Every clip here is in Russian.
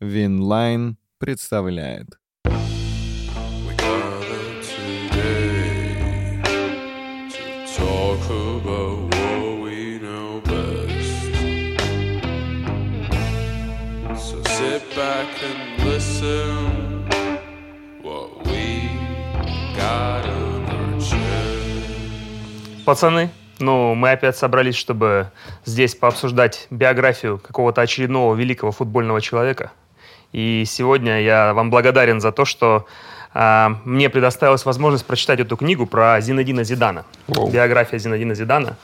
Winline представляет. Back and listen what we got on our chest. Пацаны, ну, мы опять собрались, чтобы здесь пообсуждать биографию какого-то очередного великого футбольного человека. И сегодня я вам благодарен за то, что а, мне предоставилась возможность прочитать эту книгу про Зинедина Зидана. Биография Зинедина Зидана.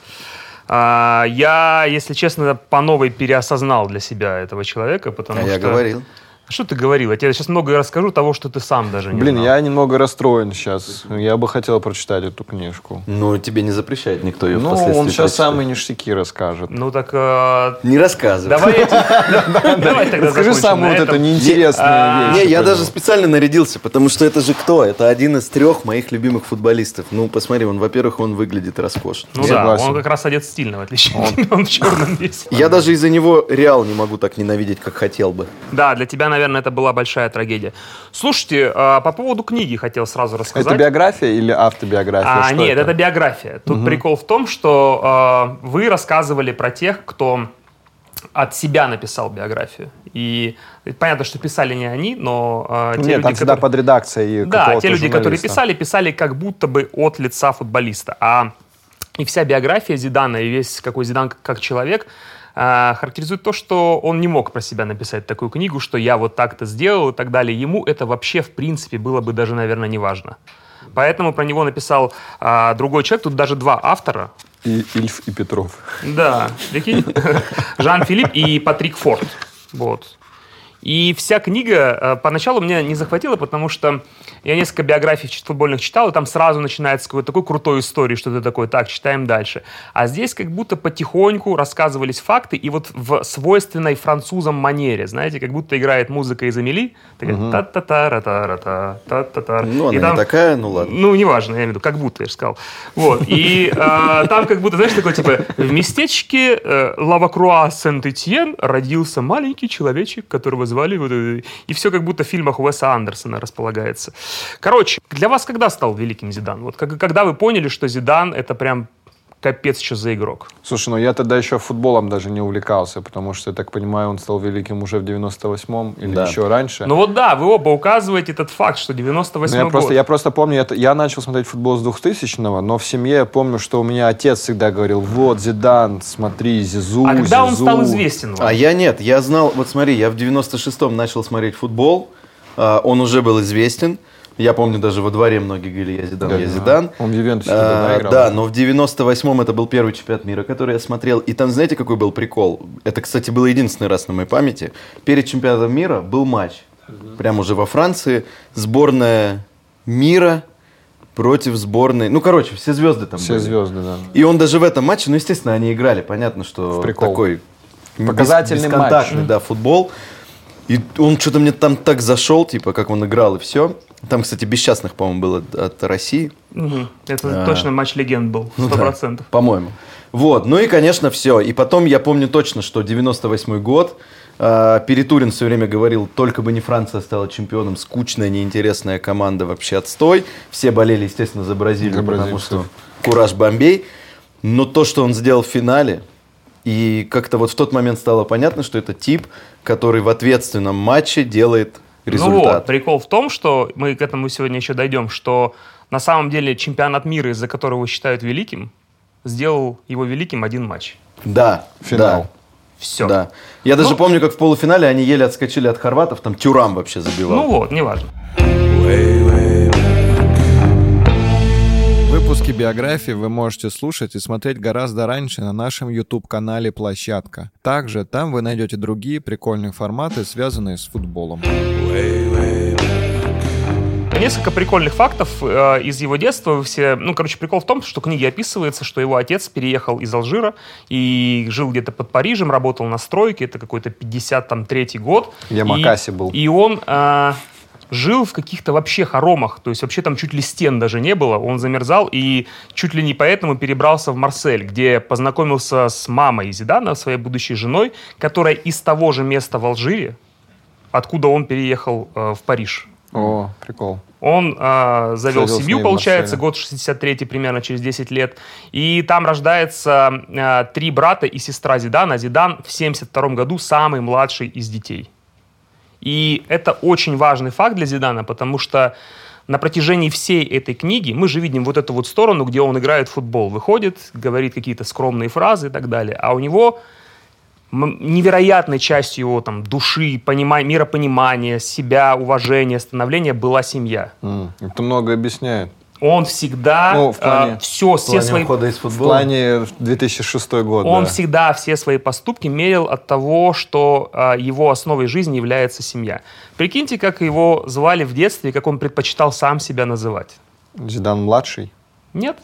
А, я, если честно, по новой переосознал для себя этого человека, потому А что... я говорил. Что ты говорил? Я тебе сейчас многое расскажу того, что ты сам даже не Блин, знал. я немного расстроен сейчас. Я бы хотел прочитать эту книжку. Ну, тебе не запрещает никто ее Ну, впоследствии он сейчас самые ништяки расскажет. Ну так э, Не рассказывай. давай, я тебе- давай тогда Расскажи закончим самую на вот эту этом. неинтересную А, вещь. Не, я даже специально нарядился, потому что это же кто? Это один из трех моих любимых футболистов. Ну, посмотри, он, во-первых, он выглядит роскошно. Ну да, Согласен. он как раз одет стильно, в отличие он в черном весь. Я даже из-за него Реал не могу так ненавидеть, как хотел бы. Да, для тебя, наверное, это была большая трагедия. Слушайте, а, по поводу книги хотел сразу рассказать. Это биография или автобиография? А, Что нет, это? биография. Тут прикол в том, что а, вы рассказывали про тех, кто от себя написал биографию. И понятно, что писали не они, но а, те Нет, люди, там всегда которые- под редакцией Да, те люди, которые писали, писали как будто бы от лица футболиста. А и вся биография Зидана, и весь какой Зидан как человек, а, характеризует то, что он не мог про себя написать такую книгу, что я вот так-то сделал и так далее. Ему это вообще, в принципе, было бы даже, наверное, не важно. Поэтому про него написал а, другой человек. Тут даже два автора. И Ильф и Петров. Да, прикинь. Жан-Филипп и Патрик Форд. Вот. И вся книга э, поначалу меня не захватила, потому что я несколько биографий футбольных читал, и там сразу начинается какой-то такой крутой истории, что ты такой, так, читаем дальше. А здесь как будто потихоньку рассказывались факты, и вот в свойственной французам манере, знаете, как будто играет музыка из Амели, такая та-та-та-ра-та-ра-та, та-та-та. Ну, И она там- не такая, ну ладно. ну, неважно, я имею в виду, как будто, я же сказал. Вот. И э, там как будто, знаешь, такой, типа, в местечке э, Лавакруа Сент-Этьен родился маленький человечек, которого звали... вот, э, и все как будто в фильмах Уэса Андерсона располагается. Короче, для вас когда стал великим Зидан? Вот когда вы поняли, что Зидан — это прям капец, что за игрок? Слушай, ну я тогда еще футболом даже не увлекался, потому что, я так понимаю, он стал великим уже в 98-м или Да. еще раньше. Ну вот да, вы оба указываете этот факт, что 98 Ну, я, год. просто, я просто помню, я, я начал смотреть футбол с 2000-го, но в семье я помню, что у меня отец всегда говорил, вот, Зидан, смотри, Зизу, А когда он Зизу». стал известен вам? А я нет, я знал, вот смотри, я в 96-м начал смотреть футбол, а, он уже был известен. Я помню, даже во дворе многие говорили, я Зидан, Да, я да. Зидан. Он в Ювентусе А, да, играл? Да, но в 98-м это был первый чемпионат мира, который я смотрел. И там, знаете, какой был прикол? Это, кстати, был единственный раз на моей памяти. Перед чемпионатом мира был матч. Прямо уже во Франции. Сборная мира против сборной... Ну, короче, все звезды там Все были. звезды, да. И он даже в этом матче, ну, естественно, они играли. Понятно, что такой Показательный бес- бесконтактный, матч. да, футбол. И он что-то мне там так зашел, типа, как он играл и все. Там, кстати, без частных, по-моему, было от, от России. Это А. точно матч легенд был, Ну сто да, процентов. По-моему. Вот, ну и, конечно, все. И потом я помню точно, что 98 год. э, Перетурин все время говорил, только бы не Франция стала чемпионом, скучная, неинтересная команда, вообще отстой. Все болели, естественно, за Бразилию, За потому бразильцев. что кураж Бомбей. Но то, что он сделал в финале, и как-то вот в тот момент стало понятно, что это тип, который в ответственном матче делает Ну вот, результат. прикол в том, что мы к этому сегодня еще дойдем, что на самом деле чемпионат мира, из-за которого считают великим, сделал его великим один матч. Да, Финал. да. Все. Да. Я даже Ну- помню, как в полуфинале они еле отскочили от хорватов, там Тюрам вообще забивал. Ну вот, неважно. Выпуски биографии вы можете слушать и смотреть гораздо раньше на нашем YouTube-канале «Площадка». Также там вы найдете другие прикольные форматы, связанные с футболом. Несколько прикольных фактов э, из его детства. Вы все, ну, короче, прикол в том, что в книге описывается, что его отец переехал из Алжира и жил где-то под Парижем, работал на стройке. Это какой-то 53-й год. В И- Ямакасе был. И он э, жил в каких-то вообще хоромах. То есть вообще там чуть ли стен даже не было. Он замерзал и чуть ли не поэтому перебрался в Марсель, где познакомился с мамой Зидана, своей будущей женой, которая из того же места в Алжире, откуда он переехал э, в Париж. О, прикол. Он э, завел с семью, получается, год 63 примерно через 10 лет. И там рождается э, три брата и сестра Зидана. Зидан в 72 году самый младший из детей. И это очень важный факт для Зидана, потому что на протяжении всей этой книги мы же видим вот эту вот сторону, где он играет в футбол, выходит, говорит какие-то скромные фразы и так далее. А у него невероятной частью его там, души, понима- миропонимания, себя, уважения, становления была семья. М, Это много объясняет. Он всегда Ну, в плане- все, В все плане свои... ухода из В футбола. плане 2006 год, Он да. всегда все свои поступки мерил от того, что а, его основой жизни является семья. Прикиньте, как его звали в детстве, и как он предпочитал сам себя называть. Зидан младший. Нет?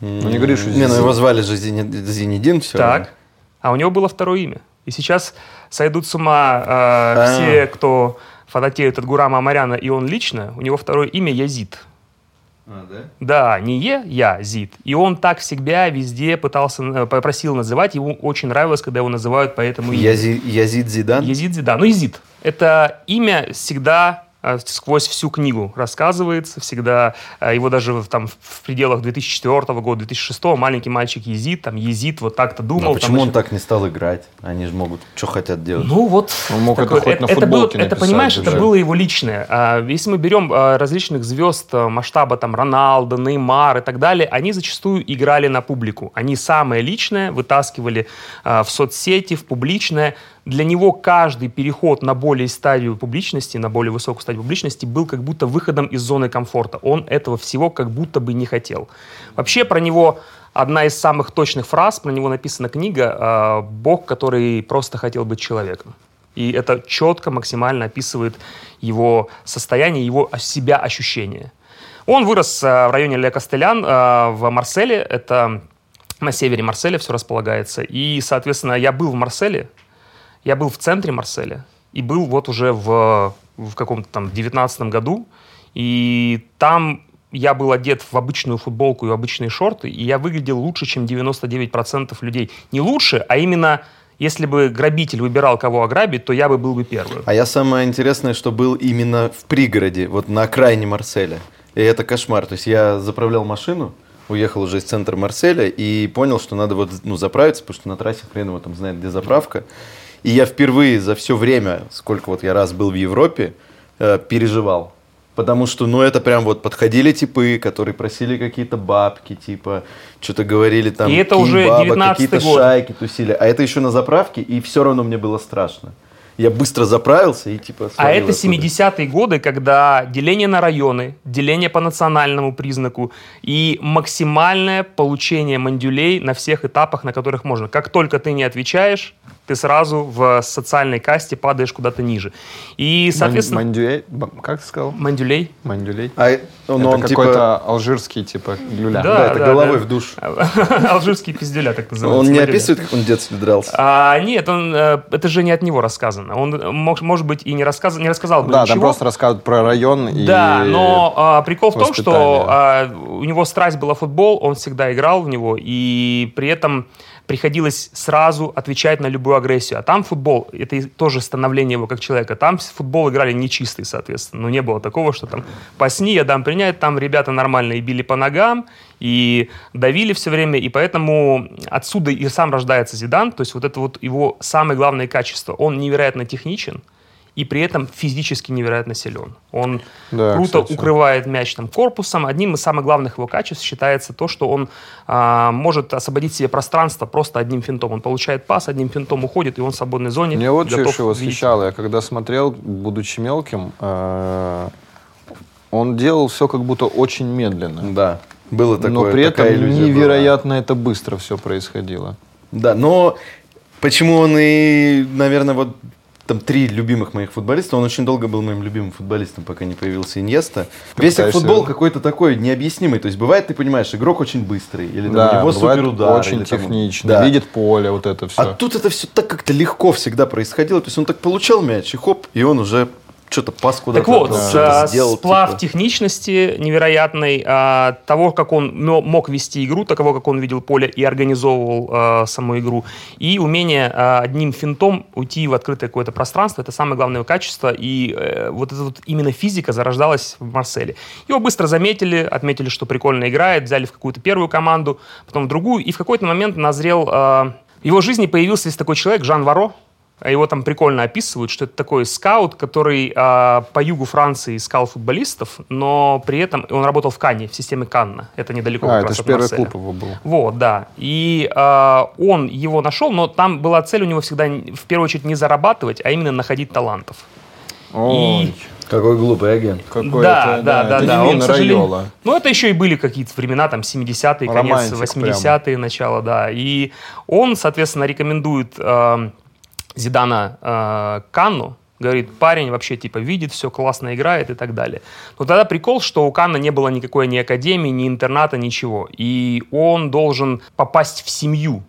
Ну, не говори, что Не, ну его звали же Зинедин все так. А у него было второе имя. И сейчас сойдут с ума а, А. все, кто фанатеют от Гурама Амаряна, и он лично. У него второе имя Язид. А, да? Да, не Е, я, Зид. И он так всегда везде пытался, э, попросил называть. Ему очень нравилось, когда его называют по этому имени. Язи- Язид Зидан? Езид Зидан. Ну, Езид. Это имя всегда сквозь всю книгу рассказывается, всегда э, его даже в, там в пределах 2004 года, 2006 маленький мальчик Езид, там Езид вот так-то думал. Там почему он еще- так не стал играть? Они же могут, что хотят делать. Ну вот, Он мог это хоть на было, футболке это написать понимаешь, это уже. было его личное. А, Если мы берем а, различных звезд масштаба там Роналдо, Неймар и так далее, они зачастую играли на публику. Они самое личное вытаскивали а, в соцсети, в публичное. Для него каждый переход на более стадию публичности, на более высокую стадию публичности был как будто выходом из зоны комфорта. Он этого всего как будто бы не хотел. Вообще про него одна из самых точных фраз, про него написана книга а, «Бог, который просто хотел быть человеком». И это четко, максимально описывает его состояние, его себя ощущения. Он вырос а, в районе Ле Кастелян а, в Марселе. Это на севере Марселя все располагается. И, соответственно, я был в Марселе, я был в центре Марселя и был вот уже в, в каком-то там 19 году. И там я был одет в обычную футболку и в обычные шорты, и я выглядел лучше, чем 99% людей. Не лучше, а именно, если бы грабитель выбирал, кого ограбить, то я бы был бы первым. А я самое интересное, что был именно в пригороде, вот на окраине Марселя. И это кошмар. То есть я заправлял машину, уехал уже из центра Марселя и понял, что надо вот ну, заправиться, потому что на трассе хрен его там знает, где заправка. И я впервые за все время, сколько вот я раз был в Европе, э, переживал. Потому что, ну, это прям вот подходили типы, которые просили какие-то бабки, типа, что-то говорили там. И это «Кинь уже бабок», 19-й какие-то год. шайки тусили. А это еще на заправке, и все равно мне было страшно. Я быстро заправился и типа А это оттуда. 70-е годы, когда деление на районы, деление по национальному признаку и максимальное получение мандюлей на всех этапах, на которых можно. Как только ты не отвечаешь, ты сразу в социальной касте падаешь куда-то ниже. И, соответственно, Ман- Мандюэль? Как ты сказал? мандюлей. Мандюлей? А ну, это он какой-то типа... алжирский, типа, люля. Да. Да, это головой в душ. Алжирский пиздюля, так называется. Он не описывает, как он в детстве дрался. А, нет, он, э, это же не от него рассказано. Он, э, может быть, и не, рассказ, не рассказал бы Да, ничего. там просто рассказывают про район и... Да, но а, прикол в том, что а, у него страсть была футбол, он всегда играл в него, и при этом приходилось сразу отвечать на любую агрессию. А там футбол, это тоже становление его как человека. Там футбол играли нечистый, соответственно. Но не было такого, что там посни, я дам принять. Там ребята нормально и били по ногам, и давили все время. И поэтому отсюда и сам рождается Зидан. То есть вот это вот его самое главное качество. Он невероятно техничен, и при этом физически невероятно силен. Он Да, круто кстати. укрывает мяч там корпусом. Одним из самых главных его качеств считается то, что он а, может освободить себе пространство просто одним финтом. Он получает пас, одним финтом уходит, и он в свободной зоне. Мне вот что готов еще восхищало. Я когда смотрел, будучи мелким, э, он делал все как будто очень медленно. Да, было такое. но при этом иллюзия была. невероятно это быстро все происходило. Да, но почему он и, наверное, вот там три любимых моих футболиста, он очень долго был моим любимым футболистом, пока не появился Иньеста. Весь пытаешься- футбол какой-то такой необъяснимый. То есть бывает, ты понимаешь, игрок очень быстрый, или там, у Да, него бывает суперудар. очень или там- техничный, Да. видит поле, вот это все. А тут это все так как-то легко всегда происходило. То есть он так получал мяч, и хоп, и он уже что-то пас куда-то. Так вот, отдал, с- что-то а, сделал, сплав типа. техничности невероятный, а, того, как он мо- мог вести игру, того, как он видел поле и организовывал а, саму игру, и умение а, одним финтом уйти в открытое какое-то пространство, это самое главное качество, и э, вот эта вот именно физика зарождалась в Марселе. Его быстро заметили, отметили, что прикольно играет, взяли в какую-то первую команду, потом в другую, и в какой-то момент назрел... а, в его жизни появился здесь такой человек, Жан Варо, Его там прикольно описывают, что это такой скаут, который а, по югу Франции искал футболистов, но при этом он работал в Канне, в системе Канна. Это недалеко А, это же первый Марселя. клуб его был. Вот, да. И а, он его нашел, но там была цель у него всегда в первую очередь не зарабатывать, а именно находить талантов. Ой, Какой глупый агент. какой да, это, да, да, это да. не Он, к сожалению-. Ну, это еще и были какие-то времена, там, 70-е, конец Романтик 80-е, начало, да. И он, соответственно, рекомендует э, Зидана э, Канну, говорит, парень вообще, типа, видит, все классно играет и так далее. Но тогда прикол, что у Канна не было никакой ни академии, ни интерната, ничего. И он должен попасть в семью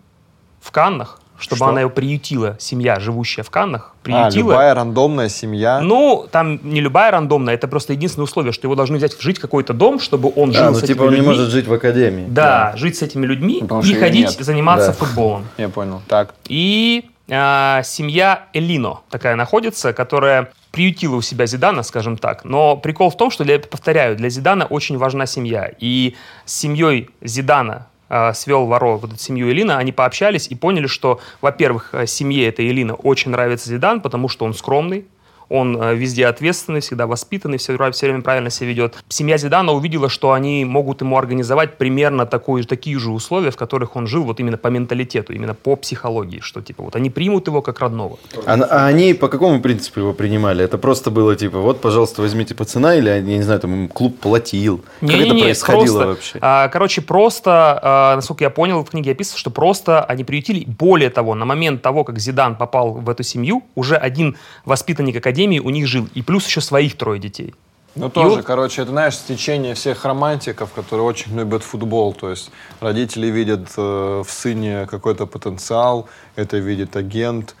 в Каннах, чтобы Что? она его приютила, семья, живущая в Каннах, А, приютила. любая рандомная семья. Ну, там не любая рандомная, это просто единственное условие, что его должны взять жить в какой-то дом, чтобы он жил А, ну с этими типа он не людьми. может жить в академии. Да, жить с этими людьми Потому и ходить нет. заниматься Да. футболом. Я понял. Так. И а, семья Элино такая находится, которая приютила у себя Зидана, скажем так. Но прикол в том, что, для, повторяю, для Зидана очень важна семья. И с семьей Зидана а, свел Варо вот эту семью Элина, они пообщались и поняли, что, во-первых, э, семье этой Элина очень нравится Зидан, потому что он скромный, он э, везде ответственный, всегда воспитанный, все, все время правильно себя ведет. Семья Зидана увидела, что они могут ему организовать примерно же- такие же условия, в которых он жил, вот именно по менталитету, именно по психологии, что типа вот они примут его как родного. А, а они по какому принципу его принимали? Это просто было типа, вот, пожалуйста, возьмите пацана, или, я не знаю, там клуб платил? как это Не-не-не, происходило просто, вообще? а, короче, просто, а, насколько я понял, в книге описано, что просто они приютили. Более того, на момент того, как Зидан попал в эту семью, уже один воспитанник академии у них жил. И плюс еще своих трое детей. Ну, тоже, вот- короче, это, знаешь, стечение всех романтиков, которые очень любят футбол. То есть родители видят э, в сыне какой-то потенциал, это видит агент,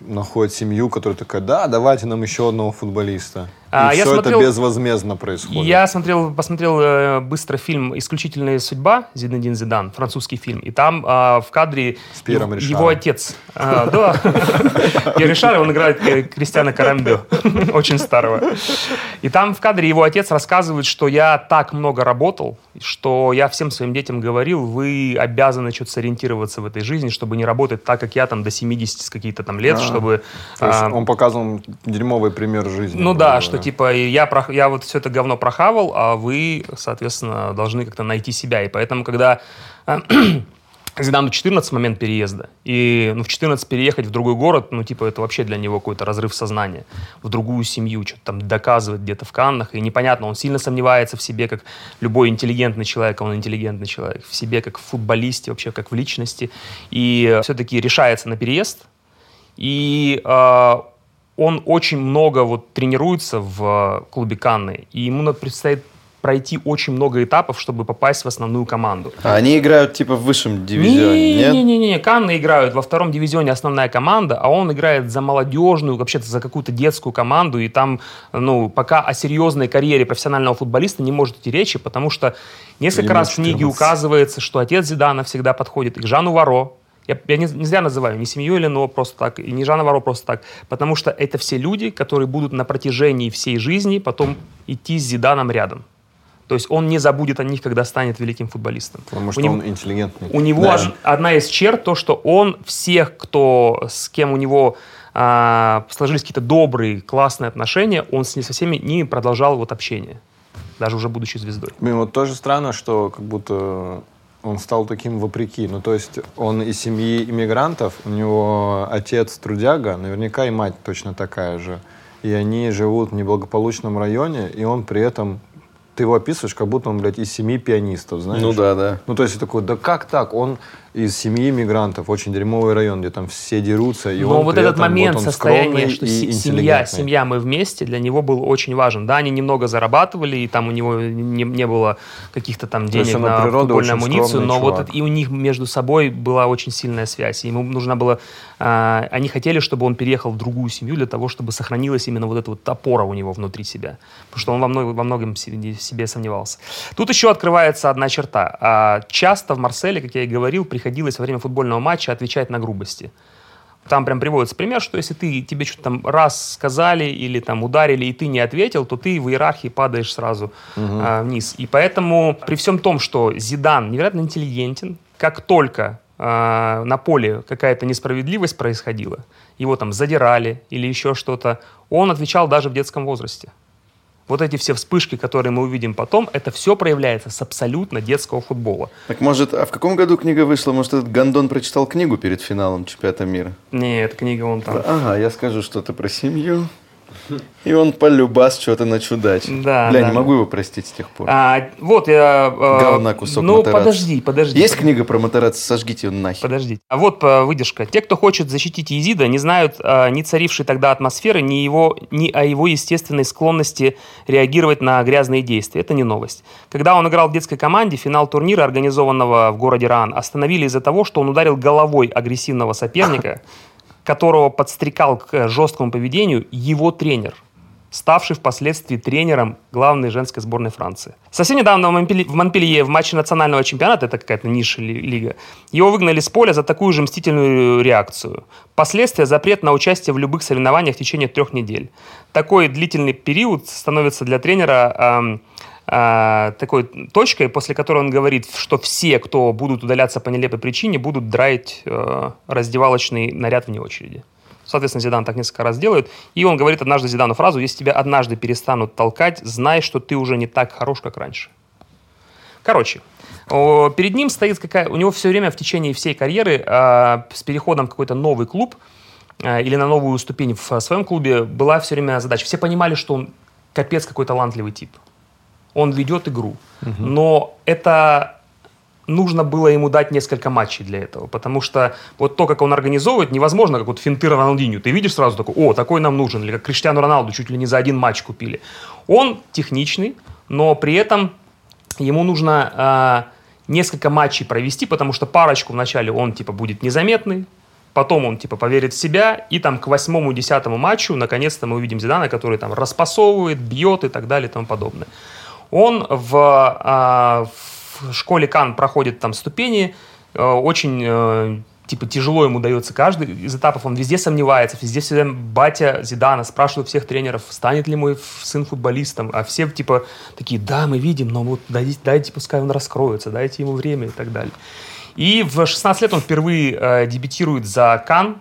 находит семью, которая такая, да, давайте нам еще одного футболиста. А, я все смотрел- это безвозмездно происходит. Я смотрел, посмотрел э, быстро фильм «Исключительная судьба» Зинедин Зидан, французский фильм. И там а, в кадре С его, его отец. А, да. Пьер Ришар, он играет э, Кристиана Карамбе, очень старого. И там в кадре его отец рассказывает, что я так много работал, что я всем своим детям говорил, вы обязаны что-то сориентироваться в этой жизни, чтобы не работать так, как я там до 70 с каких-то там лет, А. чтобы... Он показывал дерьмовый пример жизни. ну да, говоря. Что типа я, прох- я вот все это говно прохавал, а вы, соответственно, должны как-то найти себя. И поэтому, когда э, Зидану 14 в момент переезда, и ну, в 14 переехать в другой город, ну типа это вообще для него какой-то разрыв сознания, в другую семью, что-то там доказывать где-то в Каннах, и непонятно, он сильно сомневается в себе, как любой интеллигентный человек, а он интеллигентный человек, в себе как в футболисте, вообще как в личности, и все-таки решается на переезд, и э, он очень много вот тренируется в э, клубе Канны, и ему предстоит пройти очень много этапов, чтобы попасть в основную команду. А они играют типа в высшем дивизионе, нет? Не-не-не, Канны играют во втором дивизионе основная команда, а он играет за молодежную, вообще-то за какую-то детскую команду, и там, ну, пока о серьезной карьере профессионального футболиста не может идти речи, потому что несколько Ему раз в книге 14. указывается, что отец Зидана всегда подходит и к Жану Варо, я, я не, не зря называю не семью Элино просто так, и не Жана Варо просто так, потому что это все люди, которые будут на протяжении всей жизни потом идти с Зиданом рядом. То есть он не забудет о них, когда станет великим футболистом. Потому У что него- он интеллигентный. у него Да. одна из черт то, что он всех, кто с кем у него а, сложились какие-то добрые, классные отношения, он с, не- со всеми ними продолжал вот общение, даже уже будучи звездой. Блин, вот тоже странно, что как будто он стал таким вопреки. Ну, то есть он из семьи иммигрантов, у него отец трудяга, наверняка и мать точно такая же. И они живут в неблагополучном районе, и он при этом... Ты его описываешь, как будто он, блядь, из семьи пианистов, знаешь? Ну да, да. Ну, то есть такой, да как так? Он из семьи мигрантов, очень дерьмовый район, где там все дерутся, и Но он вот этот этом, момент вот состояния, что семья, семья, мы вместе, для него был очень важен. Да, они немного зарабатывали, и там у него не, не было каких-то там денег он на футбольную амуницию, но вот чувак. это- и у них между собой была очень сильная связь. Ему нужно было, а, они хотели, чтобы он переехал в другую семью для того, чтобы сохранилась именно вот эта вот опора у него внутри себя, потому что он во, много- во многом себе себе сомневался. Тут еще открывается одна черта. А, Часто в Марселе, как я и говорил, приходилось во время футбольного матча отвечать на грубости. Там прям приводится пример, что если ты, тебе что-то там раз сказали или там ударили, и ты не ответил, то ты в иерархии падаешь сразу а, вниз. И поэтому при всем том, что Зидан невероятно интеллигентен, как только а, на поле какая-то несправедливость происходила, его там задирали или еще что-то, он отвечал даже в детском возрасте. Вот эти все вспышки, которые мы увидим потом, это все проявляется с абсолютно детского футбола. Так может, а в каком году книга вышла? Может, этот Гондон прочитал книгу перед финалом чемпионата мира? Нет, книга он там. Ага, я скажу что-то про семью. И он полюбас что-то начудачит. Да, Бля, да, не могу его простить с тех пор. А, вот я... э, Говна кусок Ну, Матерацци. подожди, подожди. Есть книга про Матерацци? Сожгите ее нахер. Подождите. А вот э, выдержка. Те, кто хочет защитить Изида, не знают э, ни царившей тогда атмосферы, ни, его, ни о его естественной склонности реагировать на грязные действия. Это не новость. Когда он играл в детской команде, финал турнира, организованного в городе Раан, остановили из-за того, что он ударил головой агрессивного соперника, которого подстрекал к жесткому поведению его тренер ставший впоследствии тренером главной женской сборной Франции. Совсем недавно в Монпелье, в матче национального чемпионата, это какая-то низшая ли- лига, его выгнали с поля за такую же мстительную реакцию. Последствия – запрет на участие в любых соревнованиях в течение трех недель. Такой длительный период становится для тренера ам, а, такой точкой, после которой он говорит, что все, кто будут удаляться по нелепой причине, будут драить э, раздевалочный наряд вне очереди. Соответственно, Зидан так несколько раз делает. И он говорит однажды Зидану фразу, если тебя однажды перестанут толкать, знай, что ты уже не так хорош, как раньше. Короче, перед ним стоит какая... У него все время в течение всей карьеры а, с переходом в какой-то новый клуб а, или на новую ступень в своем клубе была все время задача. Все понимали, что он капец какой талантливый тип. Он ведет игру. Но это нужно было ему дать несколько матчей для этого, потому что вот то, как он организовывает, невозможно, как вот финты Роналдиню. Ты видишь сразу такой, о, такой нам нужен, или как Криштиану Роналду чуть ли не за один матч купили. Он техничный, но при этом ему нужно а, несколько матчей провести, потому что парочку вначале он типа будет незаметный, потом он типа поверит в себя, и там к восьмому, десятому матчу наконец-то мы увидим Зидана, который там распасовывает, бьет и так далее и тому подобное. Он в, а, в школе Кан проходит там ступени, э, очень э, типа тяжело ему дается каждый из этапов, он везде сомневается, везде всегда батя Зидана спрашивает всех тренеров, станет ли мой сын футболистом, а все типа такие, да, мы видим, но вот дайте, дайте пускай он раскроется, дайте ему время и так далее. И в 16 лет он впервые э, дебютирует за Кан,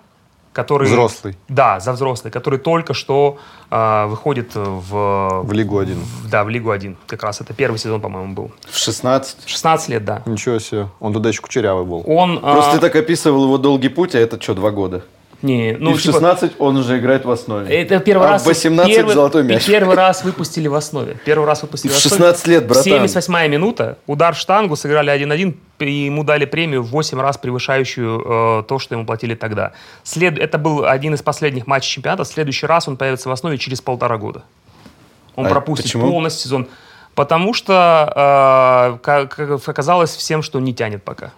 который... Взрослый. Да, за взрослый, который только что э, выходит в... В Лигу один. в- Да, в Лигу 1. Как раз это первый сезон, по-моему, был. В 16. 16 лет, да. Ничего себе. Он туда еще кучерявый был. Он... Просто а, ты так описывал его долгий путь, а это что, два года? Не, ну, И в типа, 16 он уже играет в основе. Это первый а раз... в 18 первый, золотой мяч. Первый раз выпустили в основе. Первый раз выпустили В основе. 16 лет, братан. 78 минута. Удар в штангу, сыграли 1-1. И ему дали премию в 8 раз превышающую э, то, что ему платили тогда. След... Это был один из последних матчей чемпионата. В следующий раз он появится в основе через полтора года. Он А пропустит почему? полностью сезон. Потому что э, оказалось всем, что не тянет пока.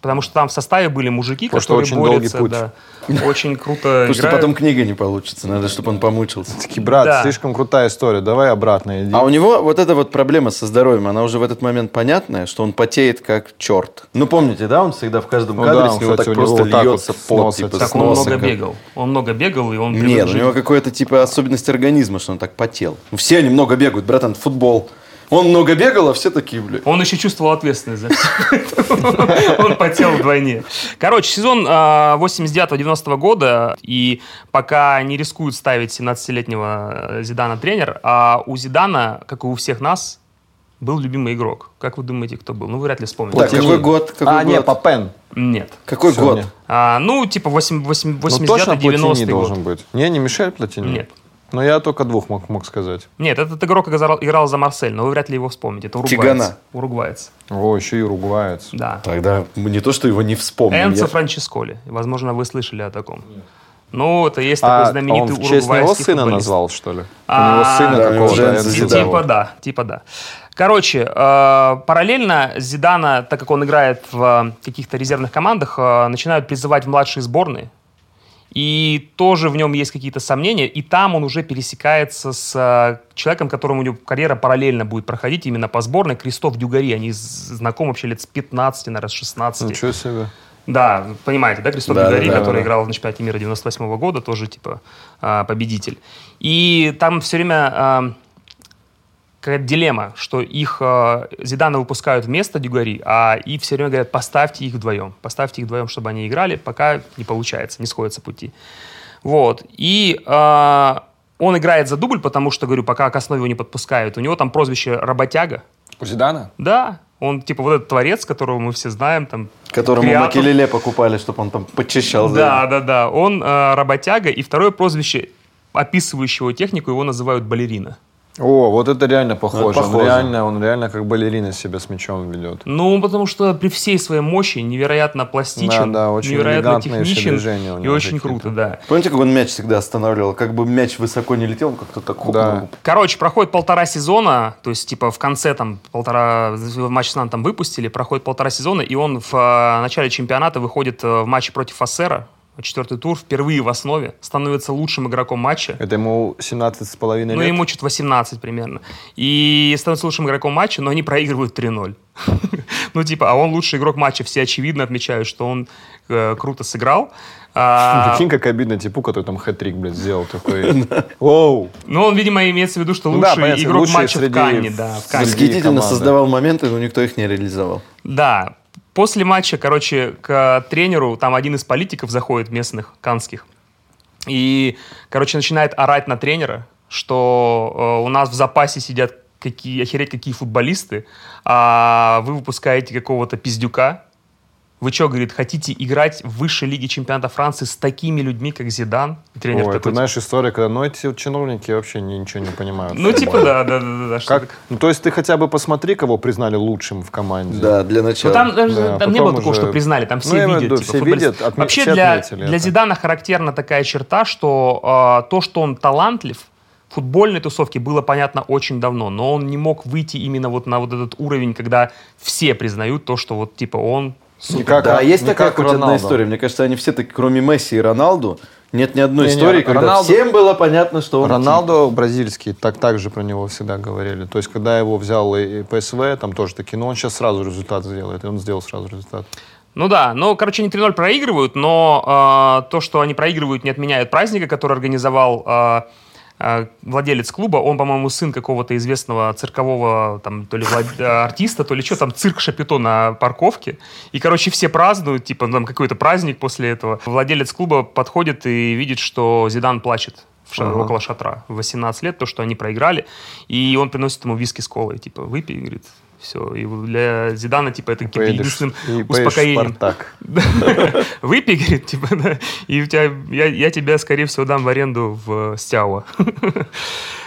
Потому что там в составе были мужики, Потому что которые очень долгий борются. путь. Да, очень круто Потому что потом книга не получится. Надо, чтобы он помучился. Такие, брат, Да. слишком крутая история, давай обратно иди. А у него вот эта вот проблема со здоровьем, она уже в этот момент понятная, что он потеет как черт. Ну, помните, да, он всегда в каждом Ну кадре да, с него кстати, так у него просто вот так вот льется с пот, носа типа, с Так он носа много как- бегал. Он много бегал, и он Нет, у него какой-то типа особенность организма, что он так потел. Ну, Все они много бегают, братан, футбол. Он много бегал, а все такие, блядь. Он еще чувствовал ответственность за все. Он потел вдвойне. Короче, сезон а, 89-90 года, и пока не рискуют ставить 17-летнего Зидана тренер, а у Зидана, как и у всех нас, был любимый игрок. Как вы думаете, кто был? Ну, вы вряд ли вспомните. Так, какой год? Какой а, не, год? Папен. Нет. Какой Всё, год? нет. А, ну, типа 8, 8, Ну, точно Платини 89-90 должен быть. Не, не Мишель Платини. Нет. Но я только двух мог, мог сказать. Нет, этот игрок играл, играл за Марсель, но вы вряд ли его вспомните. Это уругваец. Тигана. Уругваец, О, еще и уругваец. да. Тогда не то, что его не вспомнил. Энцо я- Франческоли. Возможно, вы слышали о таком. Ну, это есть А такой он знаменитый в честь него сына футболист. назвал, что ли? А, У него сына да, какого-то. Типа да, типа да. Короче, э, параллельно Зидана, так как он играет в каких-то резервных командах, э, начинают призывать в младшие сборные. И тоже в нем есть какие-то сомнения. И там он уже пересекается с э, человеком, которому у него карьера параллельно будет проходить именно по сборной. Кристоф Дюгари. Они знакомы вообще лет с 15, наверное, с 16. Ничего себе. Да, понимаете, да, Кристоф Да, Дюгари, да, да, который да. играл на чемпионате мира 98 года, тоже, типа, а, победитель. И там все время а, какая-то дилемма, что их а, Зидана выпускают вместо Дюгари, а и все время говорят, поставьте их вдвоем, поставьте их вдвоем, чтобы они играли, пока не получается, не сходятся пути. Вот. И а, он играет за дубль, потому что, говорю, пока к основе его не подпускают. У него там прозвище «Работяга». У Зидана? Да, он типа вот этот творец, которого мы все знаем, там, Которому креатор. Макелеле покупали, чтобы он там подчищал. Да, да, да. Он э, работяга, и второе прозвище, описывающего технику, его называют балерина. О, вот это реально похоже. похоже. Он, реально, он реально как балерина себя с мячом ведет. Ну, потому что при всей своей мощи невероятно пластичен, Да, да, очень невероятно техничен и очень какие-то. круто, да. Помните, как он мяч всегда останавливал? Как бы мяч высоко не летел, он как-то так хукнул. Да. Короче, проходит полтора сезона, то есть, типа, в конце там полтора, матч с Нан там выпустили, проходит полтора сезона, и он в э, начале чемпионата выходит э, в матче против Ассера, четвертый тур, впервые в основе, становится лучшим игроком матча. Это ему 17 с половиной Ну, лет? ему что-то 18 примерно. И становится лучшим игроком матча, но они проигрывают 3-0. Ну, типа, а он лучший игрок матча. Все очевидно отмечают, что он э, круто сыграл. А, Прикинь, как обидно типу, который там хэт-трик, блядь, сделал такой. Оу! ну, он, видимо, имеется в виду, что Ну лучший игрок матча в среди Канне. Да, в Канне. среди- Восхитительно создавал моменты, но никто их не реализовал. Да. После матча, короче, к тренеру, там один из политиков заходит, местных, канских, и, короче, начинает орать на тренера, что э, у нас в запасе сидят какие, охереть какие футболисты, а вы выпускаете какого-то пиздюка. Вы что, говорит, хотите играть в высшей лиге чемпионата Франции с такими людьми, как Зидан? И тренер Ой, это, такой, знаешь, история, когда, ну, эти чиновники вообще ни- ничего не понимают. ну, типа, да, да, да, да, Как? Ну, то есть ты хотя бы посмотри, кого признали лучшим в команде. Да, для Ну, начала. там, даже- Да, там не было такого, уже- что признали, там Ну, все в видят. виду, типа, все футболист. видят, отме- Вообще все для, для это. Зидана характерна такая черта, что а, то, что он талантлив, в футбольной тусовке было понятно очень давно, но он не мог выйти именно вот на вот этот уровень, когда все признают то, что вот типа он супер. Никак- Да, есть не такая хоть одна история. Мне кажется, они все таки, кроме Месси и Роналду, нет ни одной Не-не, истории, когда Роналду- всем было понятно, что он... Роналдо бразильский, так также про него всегда говорили. То есть, когда его взял и ПСВ, там тоже такие, ну, он сейчас сразу результат сделает. И он сделал сразу результат. Ну да, ну, короче, они 3-0 проигрывают, но а, то, что они проигрывают, не отменяет праздника, который организовал а, владелец клуба. Он, по-моему, сын какого-то известного циркового там, то ли влад- а, артиста, то ли что, там цирк Шапито на парковке. И, короче, все празднуют, типа, там какой-то праздник после этого. Владелец клуба подходит и видит, что Зидан плачет ша- Ага. около шатра в 18 лет, то, что они проиграли. И он приносит ему виски с колой, типа, выпей, говорит, все. И для Зидана, типа, это каким-то единственным и успокоением. Выпей, говорит, типа, да, и у тебя, я, я тебя, скорее всего, дам в аренду в Стяуа.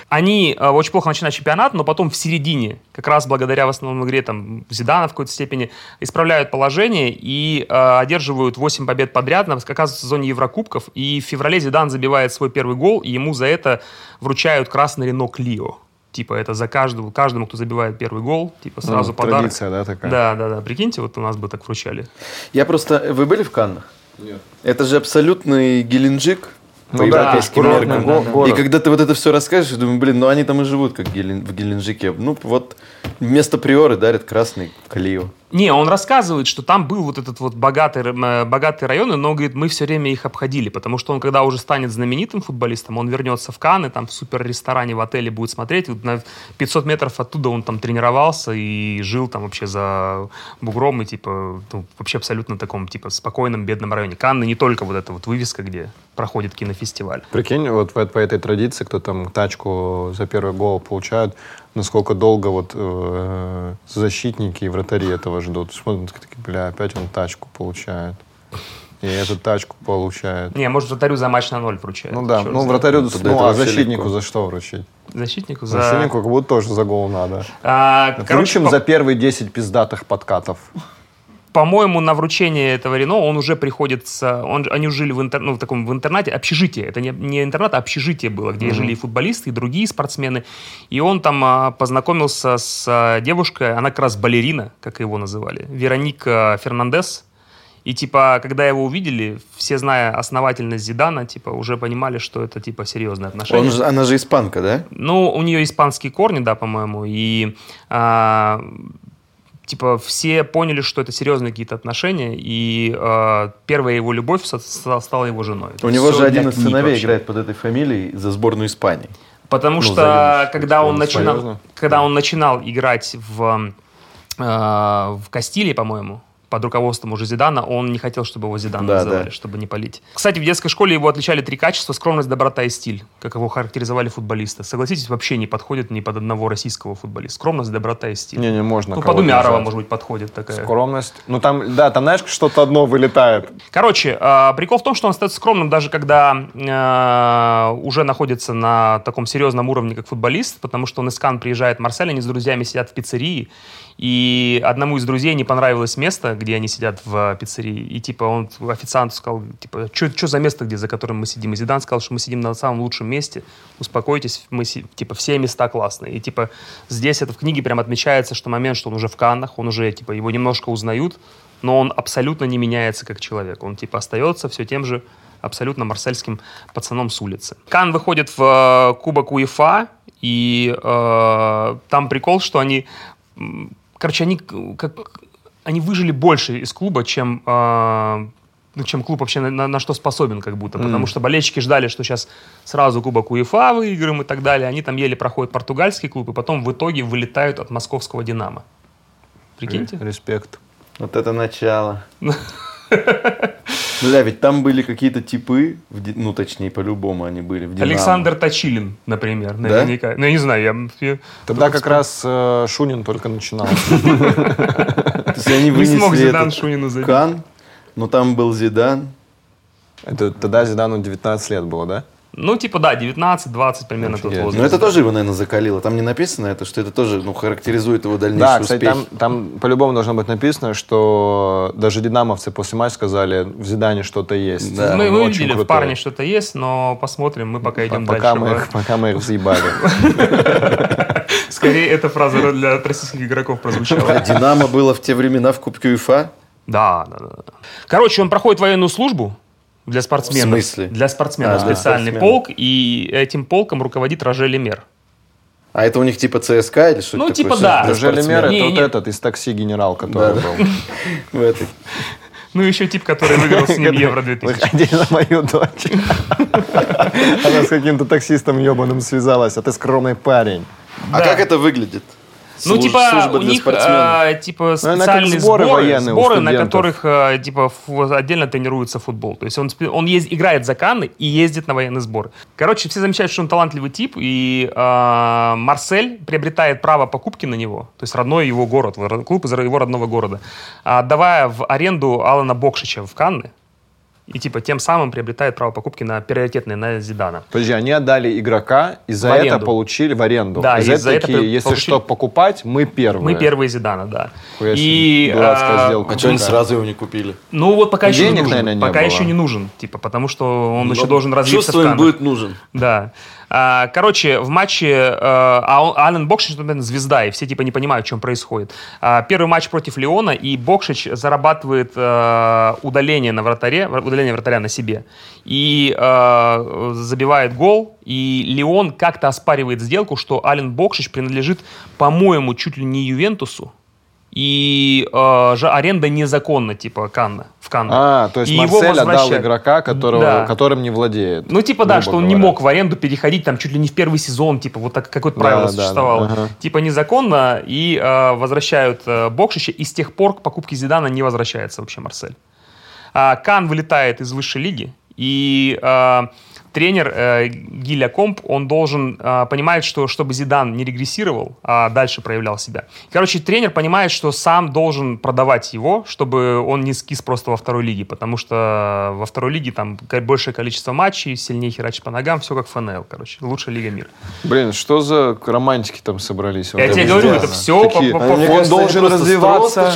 Они э, очень плохо начинают чемпионат, но потом в середине, как раз благодаря в основном игре там, Зидана в какой-то степени, исправляют положение и э, одерживают 8 побед подряд, на- оказываются в зоне Еврокубков. И в феврале Зидан забивает свой первый гол, и ему за это вручают красный Рено Клио. Типа это за каждого, каждому, кто забивает первый гол, типа сразу Ну, подарок. Традиция, да, такая? Да, да, да. Прикиньте, вот у нас бы так вручали. Я просто... Вы были в Каннах? Нет. Это же абсолютный Геленджик по Ну да, европейским курортный меркам. да, да. город. И когда ты вот это все расскажешь, я думаю, блин, ну они там и живут, как в Геленджике. Ну вот вместо приоры дарят красный Клио. Не, он рассказывает, что там был вот этот вот богатый, р- богатый район, но, говорит, мы все время их обходили, потому что он, когда уже станет знаменитым футболистом, он вернется в Каны, там в супер-ресторане в отеле будет смотреть, вот на 500 метров оттуда он там тренировался и жил там вообще за бугром и, типа, ну, вообще абсолютно таком, типа, спокойном, бедном районе. Канны не только вот эта вот вывеска, где проходит кинофестиваль. Прикинь, вот по, по этой традиции, кто там тачку за первый гол получает, насколько долго вот э, защитники и вратари этого ждут. Смотрят, такие, бля, опять он тачку получает. и эту тачку получает. Не, может, вратарю за матч на ноль вручают. Ну да, Чёрт ну знает. вратарю, ну это а защитнику легко. за что вручить? Защитнику за... Защитнику как будто тоже за гол надо. А, короче, Вручим по- за первые 10 пиздатых подкатов. По-моему, на вручение этого Рено он уже приходит с... Он, они жили в, интер- ну, в таком в интернате, общежитие. Это не, не интернат, а общежитие было, где жили и футболисты, и другие спортсмены. И он там а, познакомился с а, девушкой, она как раз балерина, как его называли, Вероника Фернандес. И, типа, когда его увидели, все, зная основательность Зидана, типа, уже понимали, что это, типа, серьезные отношения. Он же, она же испанка, да? Ну, у нее испанские корни, да, по-моему, и а, типа все поняли, что это серьезные какие-то отношения, и а, первая его любовь стала его женой. Это У него же один из сыновей вообще. играет под этой фамилией за сборную Испании. Потому Ну, что когда он начинал, серьезно? когда он начинал играть в а, в Кастилии, по-моему, под руководством уже Зидана, он не хотел, чтобы его Зидан Да, называли, да. чтобы не палить. Кстати, в детской школе его отличали три качества: скромность, доброта и стиль, как его характеризовали футболисты. Согласитесь, вообще не подходит ни под одного российского футболиста. Скромность, доброта и стиль. Не, не можно. ну, под Умярова, может быть, подходит такая. Скромность. Ну там, да, там, знаешь, что-то одно вылетает. Короче, э, прикол в том, что он остается скромным, даже когда э, уже находится на таком серьезном уровне, как футболист, потому что он из Кан приезжает в Марсель, они с друзьями сидят в пиццерии, и одному из друзей не понравилось место, где они сидят в пиццерии, и типа он официанту сказал, типа, что за место, где за которым мы сидим? И Зидан сказал, что мы сидим на самом лучшем месте, успокойтесь, мы си- типа все места классные. И типа здесь это в книге прям отмечается, что момент, что он уже в Каннах, он уже типа его немножко узнают, но он абсолютно не меняется как человек. Он типа остается все тем же абсолютно марсельским пацаном с улицы. Кан выходит в э, Кубок УЕФА, и э, там прикол, что они... Короче, они как... Они выжили больше из клуба, чем... э, ну, чем клуб вообще на, на- на что способен, как будто. Потому что болельщики ждали, что сейчас сразу Кубок УЕФА выиграем и так далее. Они там еле проходят португальский клуб, и потом в итоге вылетают от московского «Динамо». Прикиньте. Респект. Вот это начало. Бля, ведь там были какие-то типы, ну точнее по-любому они были в Динамо. Александр Точилин, например, наверняка. Ну, я не знаю, я... я- Тогда как раз э, Шунин только начинал. То есть они Не смог Зидан этот Шунину забить. Кан, но там был Зидан. Это тогда Зидану 19 лет было, да? Ну, типа, да, 19-20 примерно тот Офигеть. возраст. Но это тоже его, наверное, закалило. Там не написано это, что это тоже ну, характеризует его дальнейший Да, кстати, успех. там, там по-любому должно быть написано, что даже динамовцы после матча сказали, в Зидане что-то есть. Да, мы Он мы очень видели в парне что-то есть, но посмотрим, мы пока идем пока дальше. мы, их, пока мы их взъебали. Скорее, эта фраза для российских игроков прозвучала. Динамо было в те времена в Кубке УЕФА? Да, да, да. Короче, он проходит военную службу для спортсменов. В смысле? Для спортсменов А, специальный спортсменов. полк, и этим полком руководит Роже Лемер. А это у них типа ЦСКА или что-то Ну, такое? типа да. Рожели Мер спортсменов? Не, это вот не. этот из такси генерал, который Да, был. В этой. Ну, еще тип, который выиграл с ним Евро 2000. Выходи на мою дочь. Она с каким-то таксистом ебаным связалась, а ты скромный парень. А как это выглядит? Ну, типа, у них, а, типа, Ну, как специальные сборы сборы, военные сборы, на которых, а, типа, фу- отдельно тренируется футбол. То есть он, он ез- играет за Канны и ездит на военный сбор. Короче, все замечают, что он талантливый тип, и а, Марсель приобретает право покупки на него, то есть родной его город, ро- клуб из его родного города, отдавая в аренду Алана Бокшича в Канны. И, типа, тем самым приобретает право покупки на приоритетные, на Зидана. Подожди, они отдали игрока и за В это аренду. получили в аренду. Да, и и за это такие, при- если получили- что покупать, мы первые. Мы первые Зидана, да. Хуя И, дурацкая а, сделка. А что они сразу его не купили? Ну вот пока Ну, еще не нужен. наверное, не пока было. еще не нужен, типа, потому что он еще Ну, должен развиться в Чувствуем, будет нужен. Да. А, короче, в матче э, а он- Ален Бокшич, например, звезда, и все типа не понимают, чем происходит. А, первый матч против Леона, и Бокшич зарабатывает э, удаление на вратаре, удаление вратаря на себе. И э, забивает гол, и Леон как-то оспаривает сделку, что Ален Бокшич принадлежит, по-моему, чуть ли не Ювентусу. И э, же аренда незаконна, типа, Канна, в Канна. А, то есть И его Марсель отдал возвращают. игрока, которого, Да. которым не владеет. Ну, типа, да, что он не мог в аренду переходить там чуть ли не в первый сезон, типа, вот так какое-то Да, правило да, существовало. да, ага. Типа, незаконно, и э, возвращают э, Бокшича, и с тех пор к покупке Зидана не возвращается вообще Марсель. А, Кан вылетает из высшей лиги, и э, тренер э, Гиля Комп, он должен э, понимать, что чтобы Зидан не регрессировал, а дальше проявлял себя. Короче, тренер понимает, что сам должен продавать его, чтобы он не скис просто во второй лиге, потому что во второй лиге там большее количество матчей, сильнее херачит по ногам, все как ФНЛ, короче, лучшая лига мира. Блин, что за романтики там собрались? Я Вот тебе говорю, это все Такие, по- Он кажется, должен с развиваться.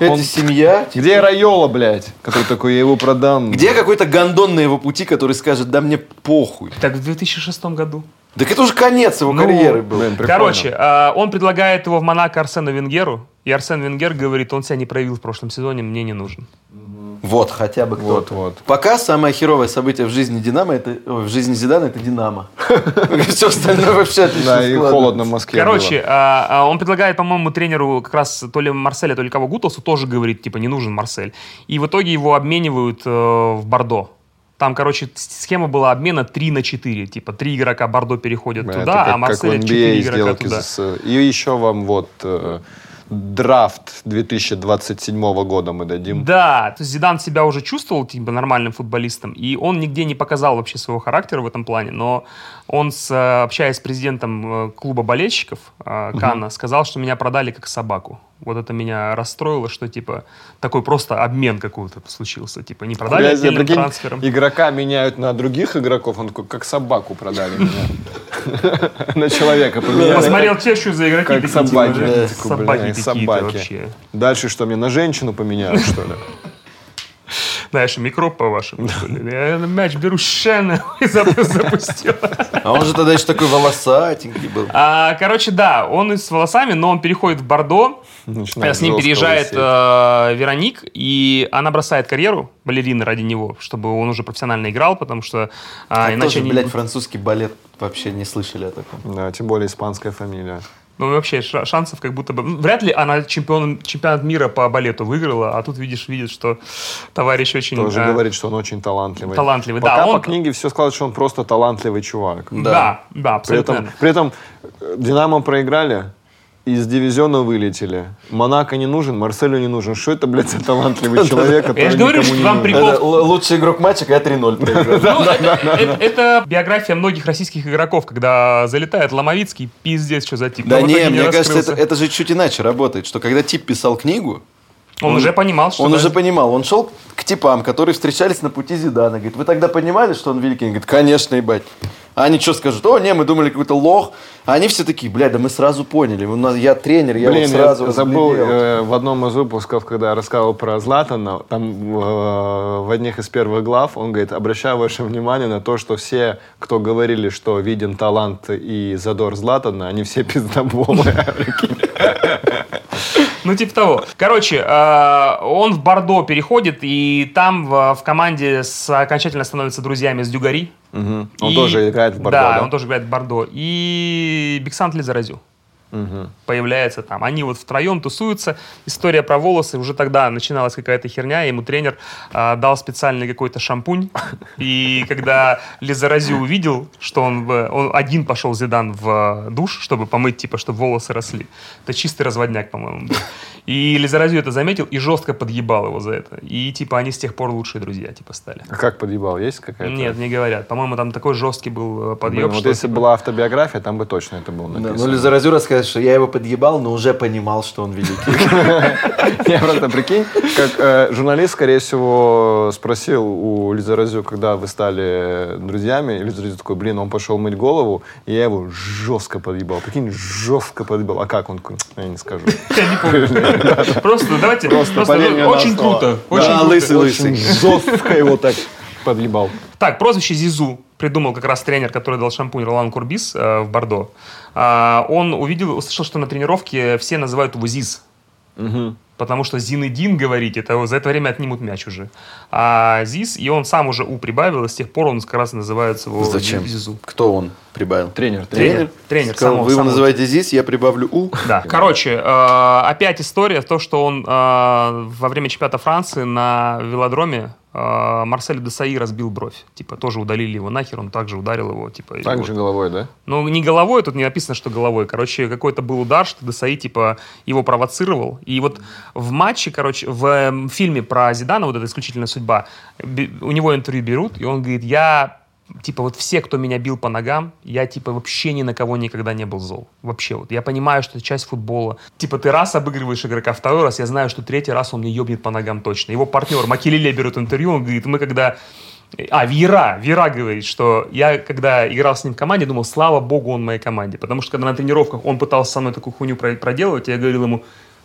Он- семья. Где Райола, блядь? Который такой, я его продам. Где какой-то гондон на его пути, который скажет, да мне похуй. Так в 2006 году. Так это уже конец его Ну, карьеры был. Блин, прикольно. Короче, э, он предлагает его в Монако Арсену Венгеру, и Арсен Венгер говорит, он себя не проявил в прошлом сезоне, мне не нужен. Вот, хотя бы Вот, кто-то. вот. Пока самое херовое событие в жизни Динамо, это, ой, в жизни Зидана, это Динамо. Все остальное вообще отлично Да, и холодно в Москве Короче, а, а, он предлагает, по-моему, тренеру как раз то ли Марселя, то ли кого Гутасу тоже говорит, типа, не нужен Марсель. И в итоге его обменивают э, в Бордо. Там, короче, схема была обмена 3 на 4. Типа, три игрока Бордо переходят Бля, туда, а как, в Марселя NBA 4 игрока туда. с- И еще вам вот э, драфт 2027 года мы дадим. Да, то есть Зидан себя уже чувствовал типа нормальным футболистом, и он нигде не показал вообще своего характера в этом плане, но он, с, э, общаясь с президентом э, клуба болельщиков э, Канна, сказал, что меня продали как собаку. Вот это меня расстроило, что типа такой просто обмен какой-то случился. Типа не продали Блядь, отдельным прикинь, трансфером. Игрока меняют на других игроков, он такой, как собаку продали меня. На человека поменяли. Посмотрел, че что за игроки Как собаки. типа, такой, собаки собаки. вообще. Дальше что, мне на женщину поменяют, что ли? Знаешь, микроб по-вашему, что ли? Я на мяч беру щена и зап- запустил. А он же тогда еще такой волосатенький был. А, короче, да, он и с волосами, но он переходит в Бордо, Начинает с ним переезжает э, Вероник, и она бросает карьеру балерины ради него, чтобы он уже профессионально играл, потому что а, А иначе тоже, они... блядь, французский балет вообще не слышали о таком. Да, тем более испанская фамилия. Ну, вообще, ша- шансов как будто бы... Вряд ли она чемпион, чемпионат мира по балету выиграла, а тут, видишь, видит, что товарищ очень... Тоже э, говорит, что он очень талантливый. талантливый, да, Пока он- по книге все складывает, что он просто талантливый чувак. Да, да, При абсолютно. этом, при этом э, Динамо проиграли, из дивизиона вылетели. Монако не нужен, Марселю не нужен. Что это, блядь, за талантливый человек, который Я же говорю, что вам прикол- лучший игрок матча, когда 3-0 проиграл. Ну, это, биография многих российских игроков, когда залетает Ломовицкий, пиздец, что за тип. Да не, мне кажется, это же чуть иначе работает, что когда тип писал книгу, Он, он- уже понимал, что... он да. уже понимал, он шел к типам, которые встречались на пути Зидана. Говорит, вы тогда понимали, что он великий? Он говорит, конечно, ебать. А они что скажут? О, не, мы думали, какой-то лох. А они все такие, блядь, да мы сразу поняли. У нас- Я тренер, я Блин, вот сразу я забыл разглядел». э, в одном из выпусков, когда я рассказывал про Златана, там э, в одних из первых глав он говорит, обращаю ваше внимание на то, что все, кто говорили, что виден талант и задор Златана, они все пиздоболы. Ну, типа того. Короче, э, он в Бордо переходит, и там в, команде окончательно становится друзьями с Дюгари. Он тоже играет в Бордо, да? он тоже играет в Бордо. И Биксант Лизаразю Мгм. появляется там. Они вот втроем тусуются. История про волосы. Уже тогда начиналась какая-то херня. Ему тренер а, дал специальный какой-то шампунь. И когда Лизаразю увидел, что он, он один пошел Зидан в душ, чтобы помыть, типа, чтобы волосы росли. Это чистый разводняк, по-моему. был. И Лизаразю это заметил и жестко подъебал его за это. И, типа, они с тех пор лучшие друзья, типа, стали. А как подъебал? Есть какая-то? Нет, не говорят. По-моему, там такой жеский был э, Блин, подъеб, вот что, если типа, была автобиография, там бы точно это было Да, написано. ну, Лизаразю рассказывает, что я его подъебал, но уже понимал, что он великий. Я просто прикинь, как э, журналист, скорее всего, спросил у Лизаразю, когда вы стали друзьями, и Лизаразю такой, блин, он пошел мыть голову, и я его жестко подъебал. Прикинь, жестко подъебал. А как он? Я не скажу. Я не помню. Просто давайте, просто, очень круто. Очень лысый, лысый. жестко его так подъебал. Так, прозвище Зизу придумал как раз тренер, который дал шампунь Ролан Курбис э, в Бордо. А, он увидел, услышал, что на тренировке все называют его Зиз. Потому что Зинедин говорить, это за это время отнимут мяч уже. А Зиз, и он сам уже У прибавил, и с тех пор он как раз называется его Зачем? Зизу. Кто он прибавил? Тренер. Тренер. Тренер. Сказал, самого- вы его самого- называете здесь, я прибавлю У. Да. Короче, э, опять история, то, что он э, во время чемпионата Франции на велодроме Марселю Десаи разбил бровь. Типа, тоже удалили его нахер, он также ударил его. Типа, Так вот. же головой, да? Ну, не головой, тут не написано, что головой. Короче, какой-то был удар, что Десаи, типа, его провоцировал. И вот в матче, короче, в эм, фильме про Зидана, вот эта исключительная судьба, у него интервью берут, и он говорит, я типа вот все, кто меня бил по ногам, я типа вообще ни на кого никогда не был зол. Вообще вот. Я понимаю, что это часть футбола. Типа ты раз обыгрываешь игрока, второй раз я знаю, что третий раз он мне ебнет по ногам точно. Его партнер Макелеле берет интервью, он говорит, мы когда... А, Вера, Вера говорит, что я, когда играл с ним в команде, думал, слава богу, он в моей команде. Потому что, когда на тренировках он пытался со мной такую хуйню про- проделывать, я говорил ему,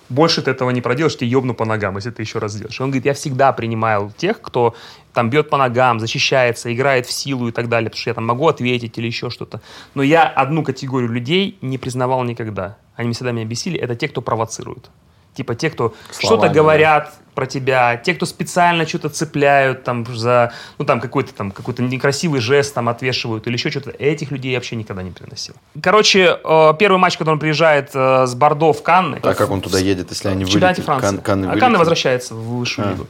больше ты этого не проделаешь, тебе ебну по ногам, если ты еще раз сделаешь. Он говорит, я всегда принимаю тех, кто там бьет по ногам, защищается, играет в силу и так далее, потому что я там могу ответить или еще что-то. Но я одну категорию людей не признавал никогда. Они всегда меня бесили. Это те, кто провоцирует. Типа те, кто что-то говорят про тебя, те, кто специально что-то цепляют там за, ну там какой-то там какой-то некрасивый жест там отвешивают или еще что-то. Этих людей я вообще никогда не приносил. Короче, э, первый матч, когда он приезжает э, с Бордо в Канны. А как он туда едет, если они в чемпионате вылетели? Франции. Кан- Канны а? Канны возвращается в высшую А. лигу.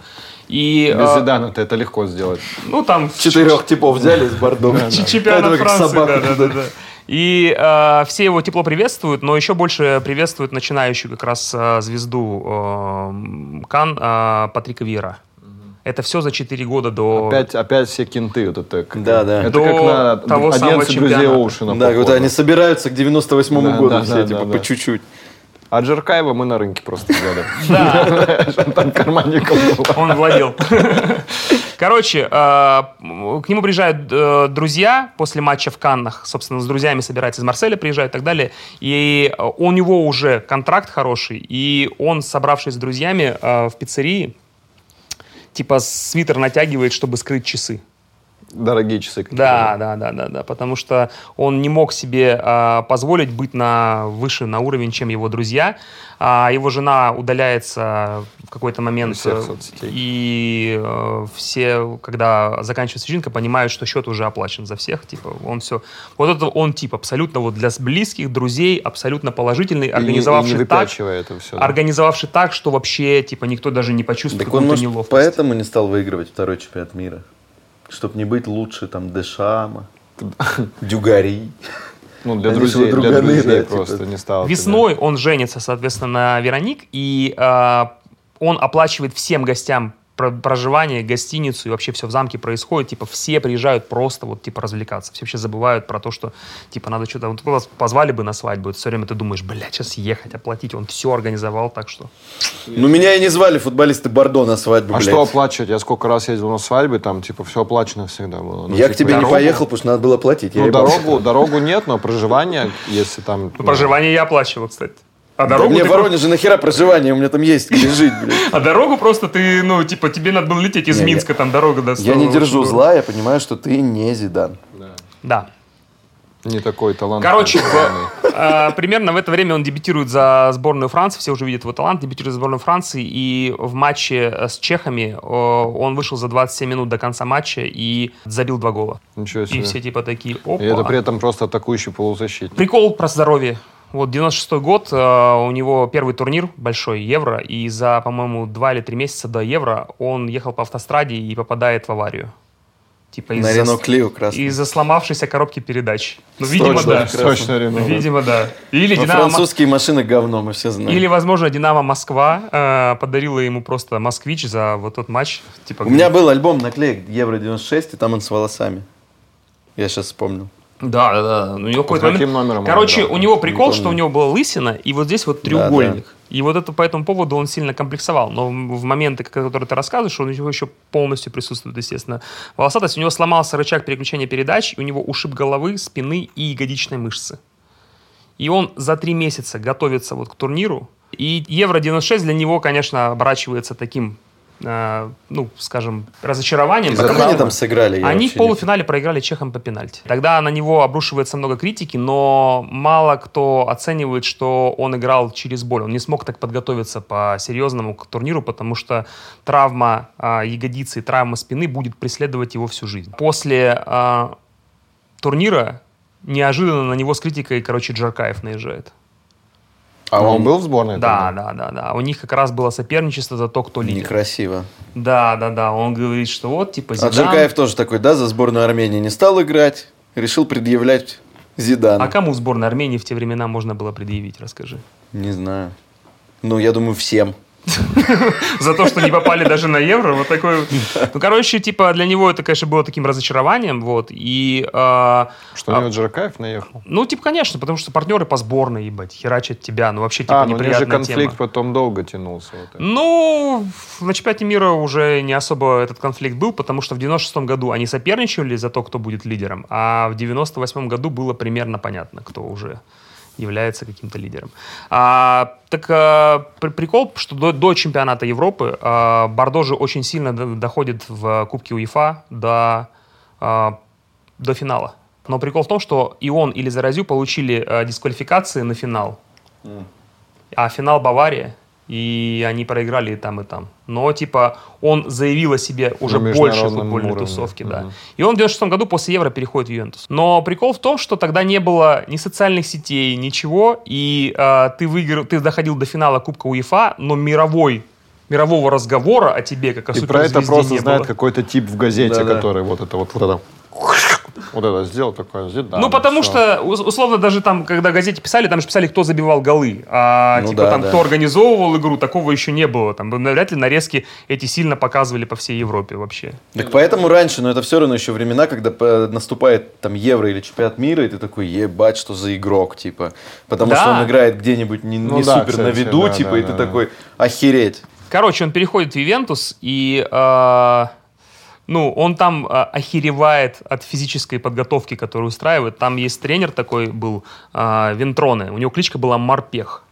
И, Без э, Зидана-то это легко сделать. ну там Четырех типов взяли из Бордо. Чемпионат Франции, И э, все его тепло приветствуют, но еще больше приветствуют начинающую как раз э, звезду э, Кан э, Патрика Виера. Это все за 4 года до... Опять, опять все кенты. Вот это, как- Да, да. Это До как на того самого 11 друзей. Оушена. Да, вот они собираются к 98-му Да, году да, все, да, типа, да, по да. чуть-чуть. А Джеркаева мы на рынке просто взяли. Да, Там карманником было. он владел. Короче, э, к нему приезжают э, друзья после матча в Каннах. Собственно, с друзьями собирается из Марселя, приезжают и так далее. И у него уже контракт хороший. И он, собравшись с друзьями э, в пиццерии, типа свитер натягивает, чтобы скрыть часы. Дорогие часы. какие-то. Да, да, да, да, да, потому что он не мог себе а, позволить быть на выше на уровень, чем его друзья. А его жена удаляется в какой-то момент, всех э, соцсетей. и э, все, когда заканчивается вечеринка, понимают, что счет уже оплачен за всех, типа он все, вот это он тип абсолютно вот для близких друзей абсолютно положительный, И не- и организовавший не так, это все. организовавший так, что вообще типа никто даже не почувствует Так какую-то неловкость. поэтому не стал выигрывать второй чемпионат мира? Чтобы не быть лучше, там, Дешама, Дюгари. Ну, для Они друзей, для друзей да, типа. просто не стало. Весной он женится, соответственно, на Вероник, и э, он оплачивает всем гостям проживание, гостиницу и вообще все в замке происходит. Типа все приезжают просто вот типа развлекаться. Все вообще забывают про то, что типа надо что-то... Вот вас позвали бы на свадьбу, все время ты думаешь, блядь, сейчас ехать, оплатить. Он все организовал, так что... Ну, меня и не звали футболисты Бордо на свадьбу, А блядь. что оплачивать? Я сколько раз ездил на свадьбы, там, типа, все оплачено всегда было. Ну, Я типа, к тебе не дорогу- поехал, потому что надо было платить. Ну, дорогу, дорогу нет, но проживание, если там... Ну, проживание я оплачивал, кстати. А Да дорогу, мне ты в Воронеже нахера проживание, у меня там есть где жить, блядь. а дорогу просто ты, ну, типа, тебе надо было лететь из Не, я- Минска, там дорога до Я не держу зла, я понимаю, что ты не Зидан. Да. Не такой талант. Короче, в- э, примерно в это время он дебютирует за сборную Франции, все уже видят его талант, дебютирует за сборную Франции, и в матче э, с чехами э, он вышел за 27 минут до конца матча и забил два гола. Ничего И себе. все типа такие, опа. И это при этом просто атакующий полузащитник. Прикол про здоровье. Вот 96 год, э, у него первый турнир большой, Евро, и за, по-моему, два или три месяца до Евро он ехал по автостраде и попадает в аварию. Типа На из-за, Рено Клио красный. из-за сломавшейся коробки передач. Ну, видимо, да. Точно, Рено. Видимо, да. Или Ну, Динамо, французские машины говно, мы все знаем. или, возможно, Динамо Москва э, подарила ему просто москвич за вот тот матч. Типа, У меня был альбом наклеек Евро 96, и там он с волосами. Я сейчас вспомнил. Да, да, да. У него какой-то момент- номером он Короче, у него прикол, Не что у него была лысина, и вот здесь вот треугольник. И вот это по этому поводу он сильно комплексовал. Но в моменты, которые ты рассказываешь, у него еще полностью присутствует, естественно, волосатость. У него сломался рычаг переключения передач, у него ушиб головы, спины и ягодичной мышцы. И он за три месяца готовится вот к турниру. И Евро-96 для него, конечно, оборачивается таким, э, ну, скажем, разочарованием. Потому они там сыграли? Они в не- полуфинале проиграли чехам по пенальти. Тогда на него обрушивается много критики, но мало кто оценивает, что он играл через боль. Он не смог так подготовиться по-серьезному к турниру, потому что травма а, ягодицы и травма спины будет преследовать его всю жизнь. После а, турнира неожиданно на него с критикой, короче, Джаркаев наезжает. А он был в сборной? Да, тогда? да, да, да. У них как раз было соперничество за то, кто лидер. Некрасиво. Да, да, да. Он говорит, что вот, типа, А Зидан... Джеркаев тоже такой, да, за сборную Армении не стал играть, решил предъявлять Зидану. А кому сборной Армении в те времена можно было предъявить, расскажи. Не знаю. Ну, я думаю, всем. За то, что не попали даже на евро. Вот такой. Ну, короче, типа для него это, конечно, было таким разочарованием. Вот. И а, Что у него Джеракаев наехал? ну, типа, конечно, потому что партнеры по сборной, ебать, херачат тебя. Ну, вообще, типа, а, ну неприятная конфликт тема. потом долго тянулся. Ну, на чемпионате мира уже не особо этот конфликт был, потому что в 96 году они соперничали за то, кто будет лидером, а в 98 году было примерно понятно, кто уже является каким-то лидером. А, так а, при- прикол, что до, до чемпионата Европы а, Бордо же очень сильно до- доходит в Кубке УЕФА до, а, до финала. Но прикол в том, что и он, или Заразю получили а, дисквалификации на финал а финал Бавария, и они проиграли и там, и там. Но, типа, он заявил о себе уже На больше футбольной уровне. тусовки, да. Мгм. И он в 96 году после Евро переходит в Ювентус. Но прикол в том, что тогда не было ни социальных сетей, ничего, и а, ты, выиграл, ты доходил до финала Кубка УЕФА, но мировой мирового разговора о тебе, как о И про это просто не знает было. какой-то тип в газете, Да-да. который вот это вот, вот это вот это сделал такое. Зидан, Ну, потому всё. что, ус- условно, даже там, когда газете писали, там же писали, кто забивал голы. А, Ну типа, да, там, да. кто организовывал игру, такого еще не было. Там, навряд ли нарезки эти сильно показывали по всей Европе вообще. Так поэтому раньше, но это все равно еще времена, когда наступает там Евро или чемпионат мира, и ты такой, ебать, что за игрок, типа. Потому Да. что он играет где-нибудь не, Ну не да, супер на кстати, виду, да, типа, да, и ты да, такой, охереть. Короче, он переходит в Ивентус, и, э, ну, он там э, охеревает от физической подготовки, которую устраивает. Там есть тренер такой был, э, Вентроне, у него кличка была Морпех.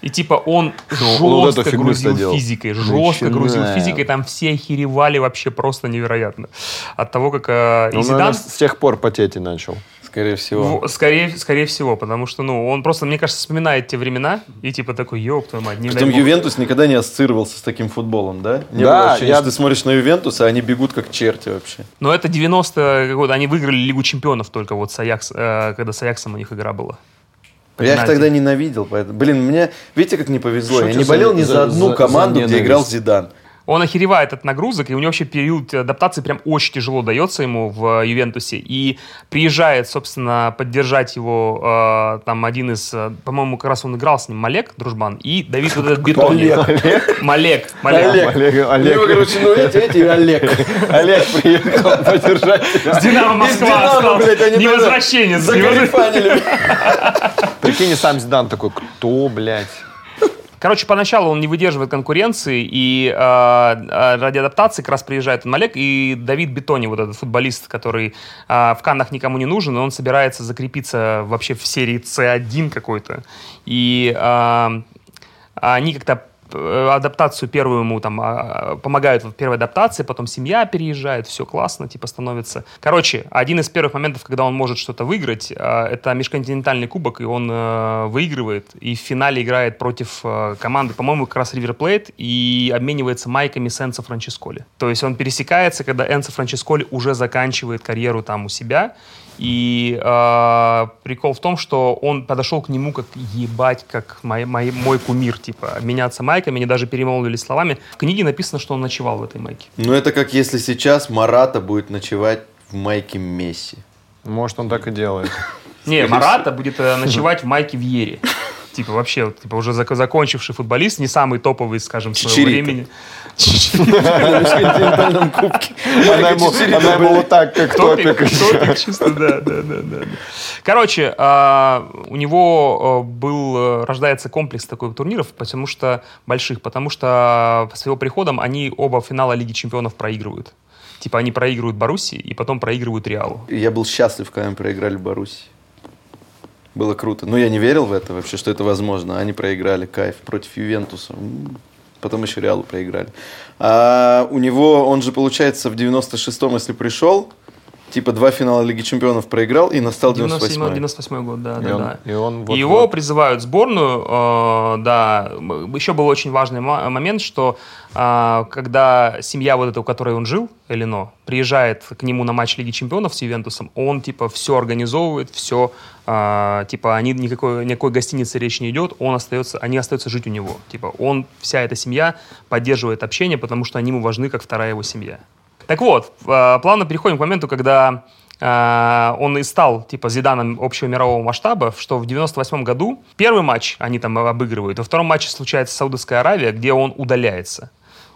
И типа он Ну, жестко грузил физикой, жестко грузил физикой, там все охеревали вообще просто невероятно. От того, как... э, и Зидан- с тех пор потеть и начал. Скорее всего. Во- Скорее, скорее всего, потому что, ну, он просто, мне кажется, вспоминает те времена и типа такой, ёб твою мать, не Притом бог». Ювентус никогда не ассоциировался с таким футболом, да? Не Да, было ощущения, я- ты смотришь на Ювентус, а они бегут как черти вообще. Но это 90 какой-то, они выиграли Лигу Чемпионов только вот с Аякс, э, когда с Аяксом у них игра была. Я их тогда ненавидел, поэтому... Блин, мне... Видите, как не повезло? Что я не за- болел ни за, за- одну за- команду, за где играл? Зидан. Он охеревает от нагрузок, и у него вообще период адаптации прям очень тяжело дается ему в э, Ювентусе. И приезжает, собственно, поддержать его э, там один из, э, по-моему, как раз он играл с ним, Малек, дружбан, и Давид вот этот бетонник. Малек, Малек. Олег, Олег, Ну, короче, ну эти, эти, Олег. Олег приехал поддержать тебя. С Динамо Москва Динамо, остался. блядь, они Не возвращенец. Закарифанили. Прикинь, сам Зидан такой, кто, блядь? Короче, поначалу он не выдерживает конкуренции, и э, ради адаптации как раз приезжает Малек, и Давид Бетони, вот этот футболист, который э, в Каннах никому не нужен, и он собирается закрепиться вообще в серии С1 какой-то. И э, они как-то адаптацию первую ему там а, помогают в первой адаптации, потом семья переезжает, все классно, типа становится. Короче, один из первых моментов, когда он может что-то выиграть, а, это межконтинентальный кубок, и он э, выигрывает, и в финале играет против э, команды, по-моему, как раз Ривер Плейт, и обменивается майками с Энцо Франческоли. То есть он пересекается, когда Энцо Франческоли уже заканчивает карьеру там у себя, и э, прикол в том, что он подошел к нему как ебать, как мой, мой, мой кумир, типа, меняться майками, они даже перемолвились словами. В книге написано, что он ночевал в этой майке. Ну это как если сейчас Марата будет ночевать в майке Месси. Может, он так и делает. Не, Марата будет э, ночевать в майке Вьере. Типа вообще, вот, типа уже зак- закончивший футболист, не самый топовый, скажем, своего времени. Она ему, вот так, как Топик, чисто, да, да, да, да. Короче, а, у него а, был, э, рождается комплекс такой турниров, потому что больших, потому что с его приходом они оба финала Лиги Чемпионов проигрывают. Типа они проигрывают Баруси и потом проигрывают Реалу. Я был счастлив, когда мы проиграли Баруси. Было круто. Но я не верил в это вообще, что это возможно. Они проиграли, кайф, против Ювентуса. Потом еще Реалу проиграли. А у него, он же, получается, в 96-м, если пришел, типа два финала Лиги Чемпионов проиграл, и настал 97 98-й. 98 год, да, И да, он- да. и он вот- И его вот. призывают в сборную, э, да. Еще был очень важный момент, что э, когда семья вот эта, у которой он жил, Элино, приезжает к нему на матч Лиги Чемпионов с Ювентусом, он типа все организовывает, все, э, типа они никакой, никакой гостиницы речь не идет, он остается, они остаются жить у него. Типа он, вся эта семья поддерживает общение, потому что они ему важны, как вторая его семья. Так вот, э, плавно переходим к моменту, когда а, он и стал, типа, Зиданом общего мирового масштаба, что в 98 году первый матч они там обыгрывают, во втором матче случается Саудовская Аравия, где он удаляется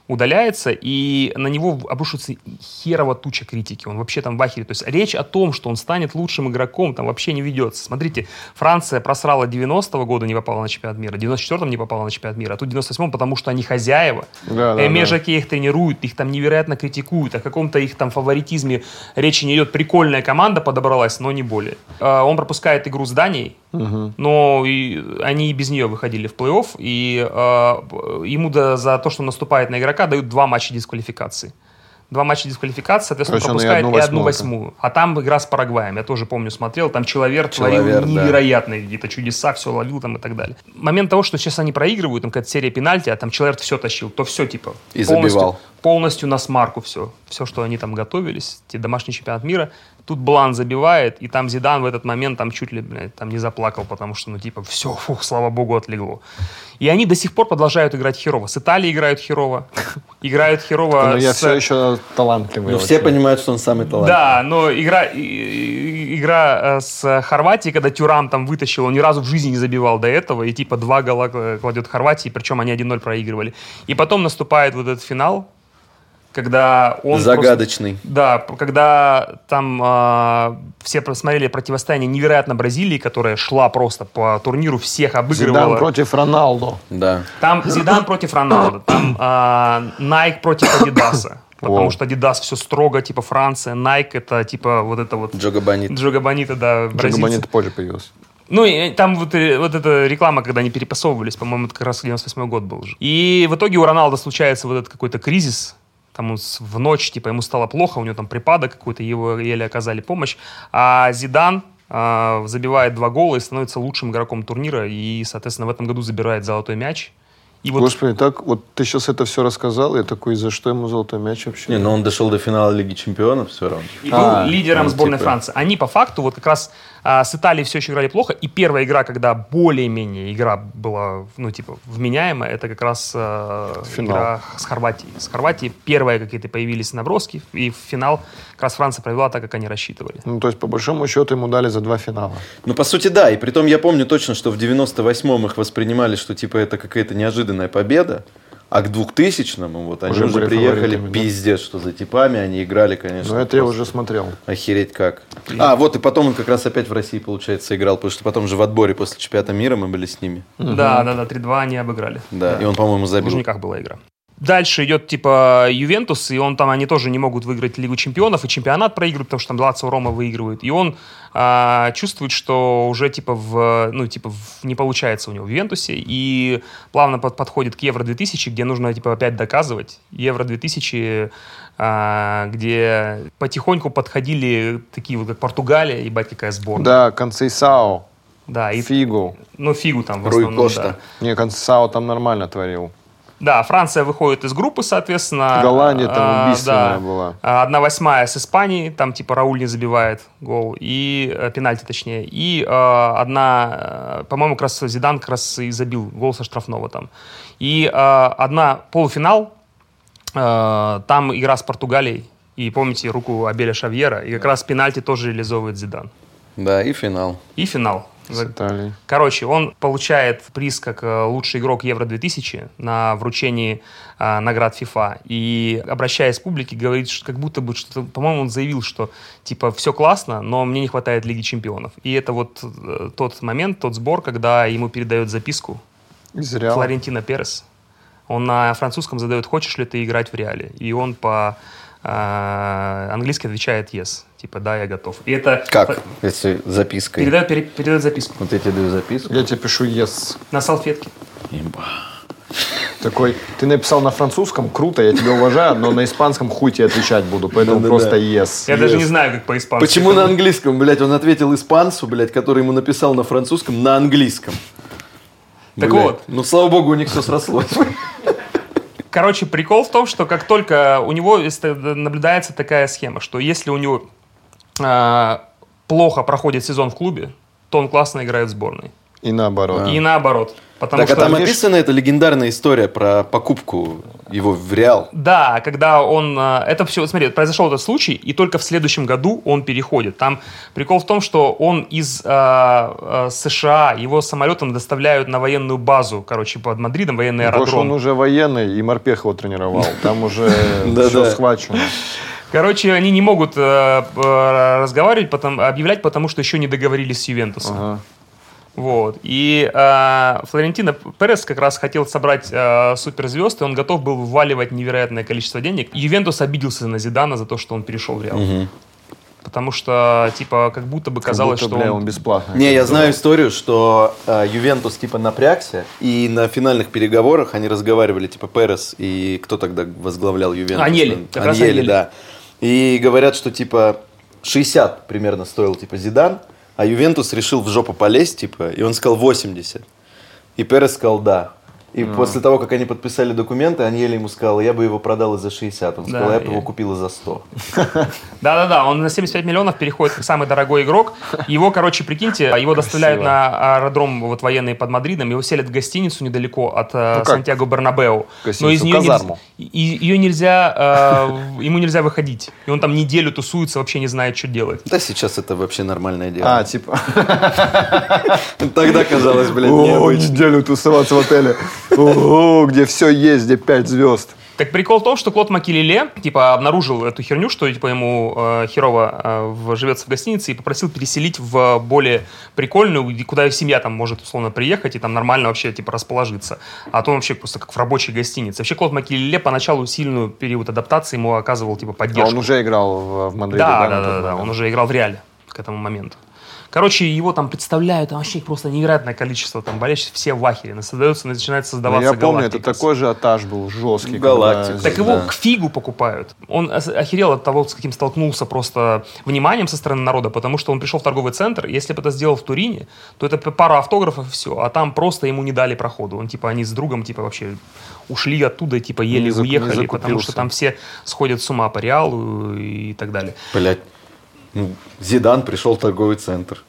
удаляется, и на него обрушится херова туча критики. Он вообще там в ахере. То есть речь о том, что он станет лучшим игроком, там вообще не ведется. Смотрите, Франция просрала 90-го года, не попала на чемпионат мира, 94-м не попала на чемпионат мира, а тут 98-м, потому что они хозяева. Да, да, Эми да. Их тренируют, их там невероятно критикуют, о каком-то их там фаворитизме речи не идет. Прикольная команда подобралась, но не более. А, Он пропускает игру с Данией, но и они и без нее выходили в плей-офф, и а, ему да- за то, что он наступает на игрока, дают два матча дисквалификации. Два матча дисквалификации, соответственно, и пропускает и одну восьмую. А там игра с Парагваем, я тоже помню, смотрел, там человек творил да. невероятные какие-то чудеса, все ловил там и так далее. Момент того, что сейчас они проигрывают, там какая-то серия пенальти, а там человек все тащил, то все типа И полностью- забивал. полностью на смарку все. Все, что они там готовились, те домашний чемпионат мира. Тут Блан забивает, и там Зидан в этот момент там чуть ли, блядь, там не заплакал, потому что, ну, типа, все, фух, слава богу, отлегло. И они до сих пор продолжают играть херово. С Италией играют херово, играют херово Но я с- все еще талантливый. Ну, все понимают, что он самый талантливый. Да, но игра, игра э, с Хорватией, когда Тюрам там вытащил, он ни разу в жизни не забивал до этого, и типа два гола кладет Хорватии, причем они 1-0 проигрывали. И потом наступает вот этот финал, когда он... просто- Загадочный. да, п- когда там а, все посмотрели противостояние невероятно Бразилии, которая шла просто по турниру, всех обыгрывала. Зидан против Роналду. Да. Там Зидан против Роналда, там а, Nike против Адидаса. Потому Вау. что Адидас все строго, типа Франция, Nike это типа вот это вот Джога Бонит. Джога Бонита, да, бразильцы. Джагабанит позже появился. Ну, и там вот, э, вот эта реклама, когда они перепасовывались, по-моему, это как раз 98 год был же. И в итоге у Роналда случается вот этот какой-то кризис, там он в ночь, типа, ему стало плохо, у него там припадок какой-то, его еле оказали помощь. А Зидан а, забивает два гола и становится лучшим игроком турнира, и, соответственно, в этом году забирает золотой мяч. И вот Господи, так вот ты сейчас это все рассказал, я такой, за что ему золотой мяч вообще? Не, но он дошел до финала Лиги Чемпионов все равно. и был А, лидером ну, сборной типа. Франции. Они по факту вот как раз а, с Италией все еще играли плохо, и первая игра, когда более-менее игра была, ну, типа, вменяемая, это как раз Финал. игра с Хорватией. С Хорватией первые какие-то появились наброски, и в финал как раз Франция провела так, как они рассчитывали. Ну, то есть, по большому счету, ему дали за два финала. Ну, по сути, да. И притом я помню точно, что в 98-м их воспринимали, что типа это какая-то неожиданная победа. А к 2000-му вот они Уже приехали, фаворитами, да? пиздец, что за типами они играли, конечно. Но это я уже смотрел. Охереть как. А, вот и потом он как раз опять в России, получается, играл, потому что потом же в отборе после чемпионата мира мы были с ними. Да, да, да, 3-2 они обыграли. Да, и он, по-моему, В забил. Лужниках была игра. Дальше идет типа Ювентус, и он там, они тоже не могут выиграть Лигу чемпионов, и чемпионат проигрывают, потому что там Лацио Рома выигрывают. И он а, чувствует, что уже типа в, ну, типа в- не получается у него в Ювентусе, и плавно под- подходит к Евро-2000, где нужно типа опять доказывать. Евро-2000, а, где потихоньку подходили такие вот, как Португалия, ебать, какая сборная. Да, Концейсао, Да, и, Фигу. ну, фигу там в Руй основном, Кошта. да. Не, Концейсао там нормально творил. Да, Франция выходит из группы, соответственно. Голландия там А, убийственная да. была. А, Одна восьмая с Испанией, там типа Рауль не забивает гол, и э, пенальти точнее. И э, одна, э, по-моему, как раз Зидан как раз и забил гол со штрафного там. И одна полуфинал, там игра с Португалией. И помните руку Абеля Шавьера, и как раз пенальти тоже реализовывает Зидан. Да, и финал. И финал. С Италией. Короче, он получает приз как э, лучший игрок Евро-2000 на вручении э, наград FIFA. И, обращаясь к публике, говорит, что как будто бы, что по-моему, он заявил, что, типа, все классно, но мне не хватает Лиги Чемпионов. И это вот э, тот момент, тот сбор, когда ему передают записку Из Реала. Флорентино Перес. Он на французском задает, хочешь ли ты играть в Реале? И он по э, английски отвечает yes. Типа, да, я готов. И это Как? Если запиской. передает, пере- передает записку Вот я тебе даю записку. Я тебе пишу yes. на салфетке. Имба. Такой, ты написал на французском, круто, я тебя уважаю, но на испанском хуй тебе отвечать буду, поэтому Да-да-да. просто yes. Я даже Yes. не знаю, как по-испански. Почему на английском, блядь? Он ответил испанцу, блядь, который ему написал на французском, на английском. Так Блядь. вот. Ну, слава богу, у них все срослось. Короче, прикол в том, что как только у него наблюдается такая схема, что если у него а, плохо проходит сезон в клубе, то он классно играет в сборной. И наоборот. И наоборот. Потому Так, а что, там видишь, описана эта легендарная история про покупку его в Реал. Да, когда он... э, Это все, смотри, произошел этот случай, и только в следующем году он переходит. Там прикол в том, что он из э, э, США, его самолетом доставляют на военную базу, короче, под Мадридом, военный Потому что он аэродром. уже военный, и морпех его тренировал. Там уже все схвачено. Короче, они не могут э, разговаривать, объявлять, потому что еще не договорились с Ювентусом. Вот. И э, Флорентино Перес как раз хотел собрать э, суперзвезд, и он готов был вваливать невероятное количество денег. Ювентус обиделся на Зидана за то, что он перешел в Реал. Потому что, типа, как будто бы казалось, Как будто, что бля, он... он бесплатно. Не, я знаю историю, что э, Ювентус типа напрягся, и на финальных переговорах они разговаривали, типа Перес и кто тогда возглавлял Ювентус? Аньели, как раз Аньели, Аньели. да. И говорят, что типа 60 примерно стоил типа Зидан, а Ювентус решил в жопу полезть, типа, и он сказал 80. И Перес сказал да. И после того, как они подписали документы, Аньели ему сказал, я бы его продал и за 60. Он Да, сказал, я бы его купил и за 100. Да-да-да, он на 75 миллионов переходит как самый дорогой игрок. Его, короче, прикиньте, его доставляют на аэродром вот военный под Мадридом, его селят в гостиницу недалеко от э, Ну? Сантьяго Бернабеу. Гостиницу, нее казарму. нельзя, и- ее нельзя, э, ему нельзя выходить. И он там неделю тусуется, вообще не знает, что делать. Да сейчас это вообще нормальное дело. А, типа, Тогда казалось, блядь, о, неделю тусоваться в отеле. Где все есть, где пять звезд. Так прикол в том, что Клод Макелеле, типа, обнаружил эту херню, что, типа, ему э, херово э, в- живется в гостинице, и попросил переселить в более прикольную, куда семья там может, условно, приехать и там нормально вообще, типа, расположиться. А то он вообще просто как в рабочей гостинице. Вообще, Клод Макелеле поначалу сильную период адаптации ему оказывал, типа, А поддержку. он уже играл в, в Мадриде, Да, да? да, да, да, он уже играл в реале к этому моменту. Короче, его там представляют, там вообще просто невероятное количество там болельщиков, все в ахере. Создается, начинает Ну, создаваться я помню, это такой же этаж был жесткий. Галактика. когда- Так его к фигу покупают. Он охерел от того, с каким столкнулся просто вниманием со стороны народа, потому что он пришел в торговый центр, если бы это сделал в Турине, то это пара автографов и все, а там просто ему не дали проходу. Он типа, они с другом типа вообще ушли оттуда, типа еле Не зак- не уехали, потому что там все сходят с ума по Реалу и так далее. Блять. Ну, Зидан пришел в торговый центр,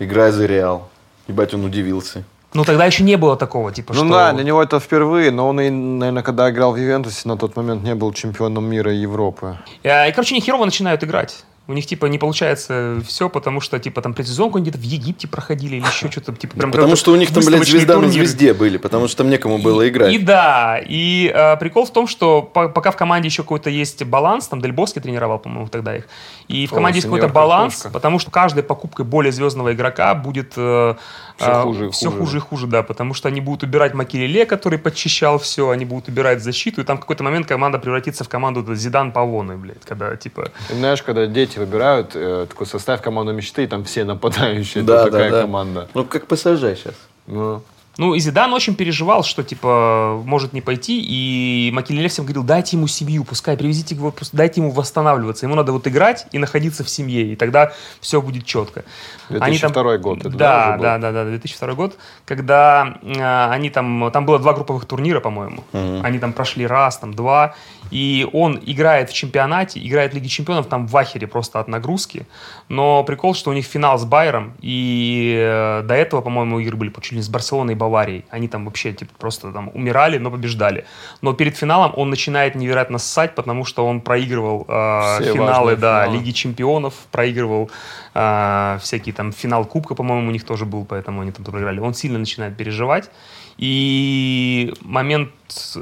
играя за Реал. Ебать, он удивился. Ну тогда еще не было такого, типа, Ну что... да, для него это впервые, но он, и, наверное, когда играл в Ювентусе, на тот момент не был чемпионом мира и Европы. Э, И, короче, они херово начинают играть. У них, типа, не получается все, потому что, типа, там предсезонку они где-то в Египте проходили или еще что-то, типа, прям Потому что у них там, блядь, звезда на турнир. звезде были, потому что там некому было играть. И да, и э, прикол в том, что по- пока в команде еще какой-то есть баланс, там Дель Боске тренировал, по-моему, тогда их, и в О, команде есть какой-то баланс, Картошка. потому что каждой покупкой более звездного игрока будет э, Всё э, хуже и всё хуже. хуже и хуже, да, потому что они будут убирать Макелеле, который подчищал все, они будут убирать защиту, и там в какой-то момент команда превратится в команду Зидан Павоны, блядь, когда, типа... Знаешь, когда дети выбирают э, такой состав команды мечты, и там все нападающие, Да, это да, такая да. команда. Ну, как ПСЖ сейчас. Ну, Ну, и Зидан очень переживал, что, типа, может не пойти, и Макелеле всем говорил, дайте ему семью, пускай, привезите его, дайте ему восстанавливаться, ему надо вот играть и находиться в семье, и тогда все будет четко. 2002 год это, да, да, да, да, да, 2002 год, когда э, они там, там было два групповых турнира, по-моему, они там прошли раз, там два, и он играет в чемпионате, играет в Лиге Чемпионов, там в ахере просто от нагрузки, но прикол, что у них финал с Байером, и э, до этого, по-моему, игры были чуть ли не с Барселоной и Баварией, они там вообще типа просто там умирали, но побеждали, но перед финалом он начинает невероятно ссать, потому что он проигрывал э, Все финалы, да, финалы. Лиги Чемпионов, проигрывал э, всякие там финал Кубка, по-моему, у них тоже был, поэтому они там проиграли. Он сильно начинает переживать. И момент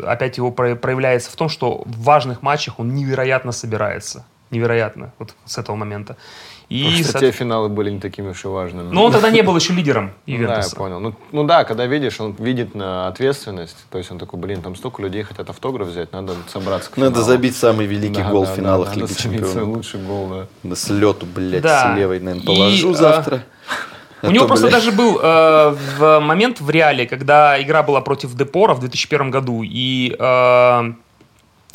опять его про- проявляется в том, что в важных матчах он невероятно собирается. Невероятно. Вот с этого момента. И, Потому что со- те финалы были не такими уж и важными. Но он тогда не был еще лидером Ну, да, я Ювентуса. понял. Ну, ну да, когда видишь, он видит на ответственность, то есть он такой, блин, там столько людей хотят автограф взять, надо собраться к Надо финалу. забить самый великий Да, гол да, в финалах да, Лиги надо Чемпионов. лучший гол, да. Да с лету, блядь, Да. с левой, наверное, И, положу а, завтра. У А него то, просто блядь, даже был э, в момент в Реале, когда игра была против Депора в 2001 году, и э,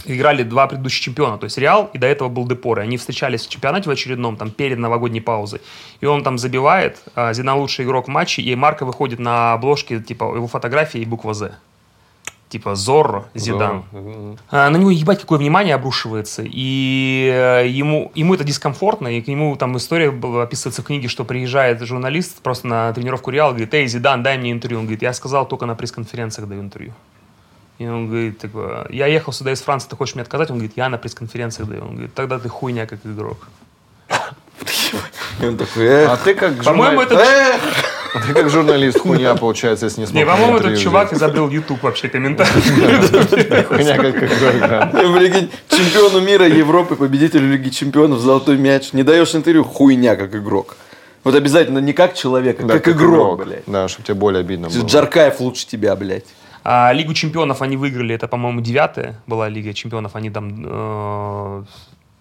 играли два предыдущих чемпиона, то есть Реал, и до этого был Депор, и они встречались в чемпионате в очередном, там, перед новогодней паузой, и он там забивает, э, Зидан лучший игрок в матче, и Марко выходит на обложке, типа, его фотографии и буква «З». типа Зорро, Зидан. Мгм. А, На него ебать какое внимание обрушивается, и э, ему, ему это дискомфортно, и к нему там история была, описывается в книге, что приезжает журналист просто на тренировку Реала, говорит, эй, Зидан, дай мне интервью. Он говорит, я сказал, только на пресс-конференциях даю интервью. И он говорит, типа, я ехал сюда из Франции, ты хочешь мне отказать? Он говорит, я на пресс-конференциях даю. Он говорит, тогда ты хуйня как игрок. И он такой, эх, А ты как По-моему, журнали- этот, эх. А ты как журналист хуйня, получается, если не смог не, по-моему, этот чувак изобрел YouTube вообще комментарий. Хуйня как. Прикинь, чемпиону мира, Европы, победителю Лиги Чемпионов, золотой мяч. Не даешь интервью, хуйня как игрок. Вот обязательно не как человек, а как игрок, блядь. Да, чтобы тебе более обидно было. Джаркаев лучше тебя, блядь. А Лигу чемпионов они выиграли, это, по-моему, девятая была Лига чемпионов, они там э,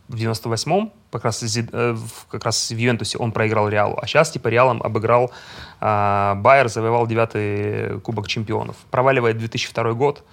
в 98-м, как раз, э, как раз в Ювентусе он проиграл Реалу, а сейчас типа Реалом обыграл э, Байер, завоевал девятый Кубок чемпионов. Проваливает 2002 год,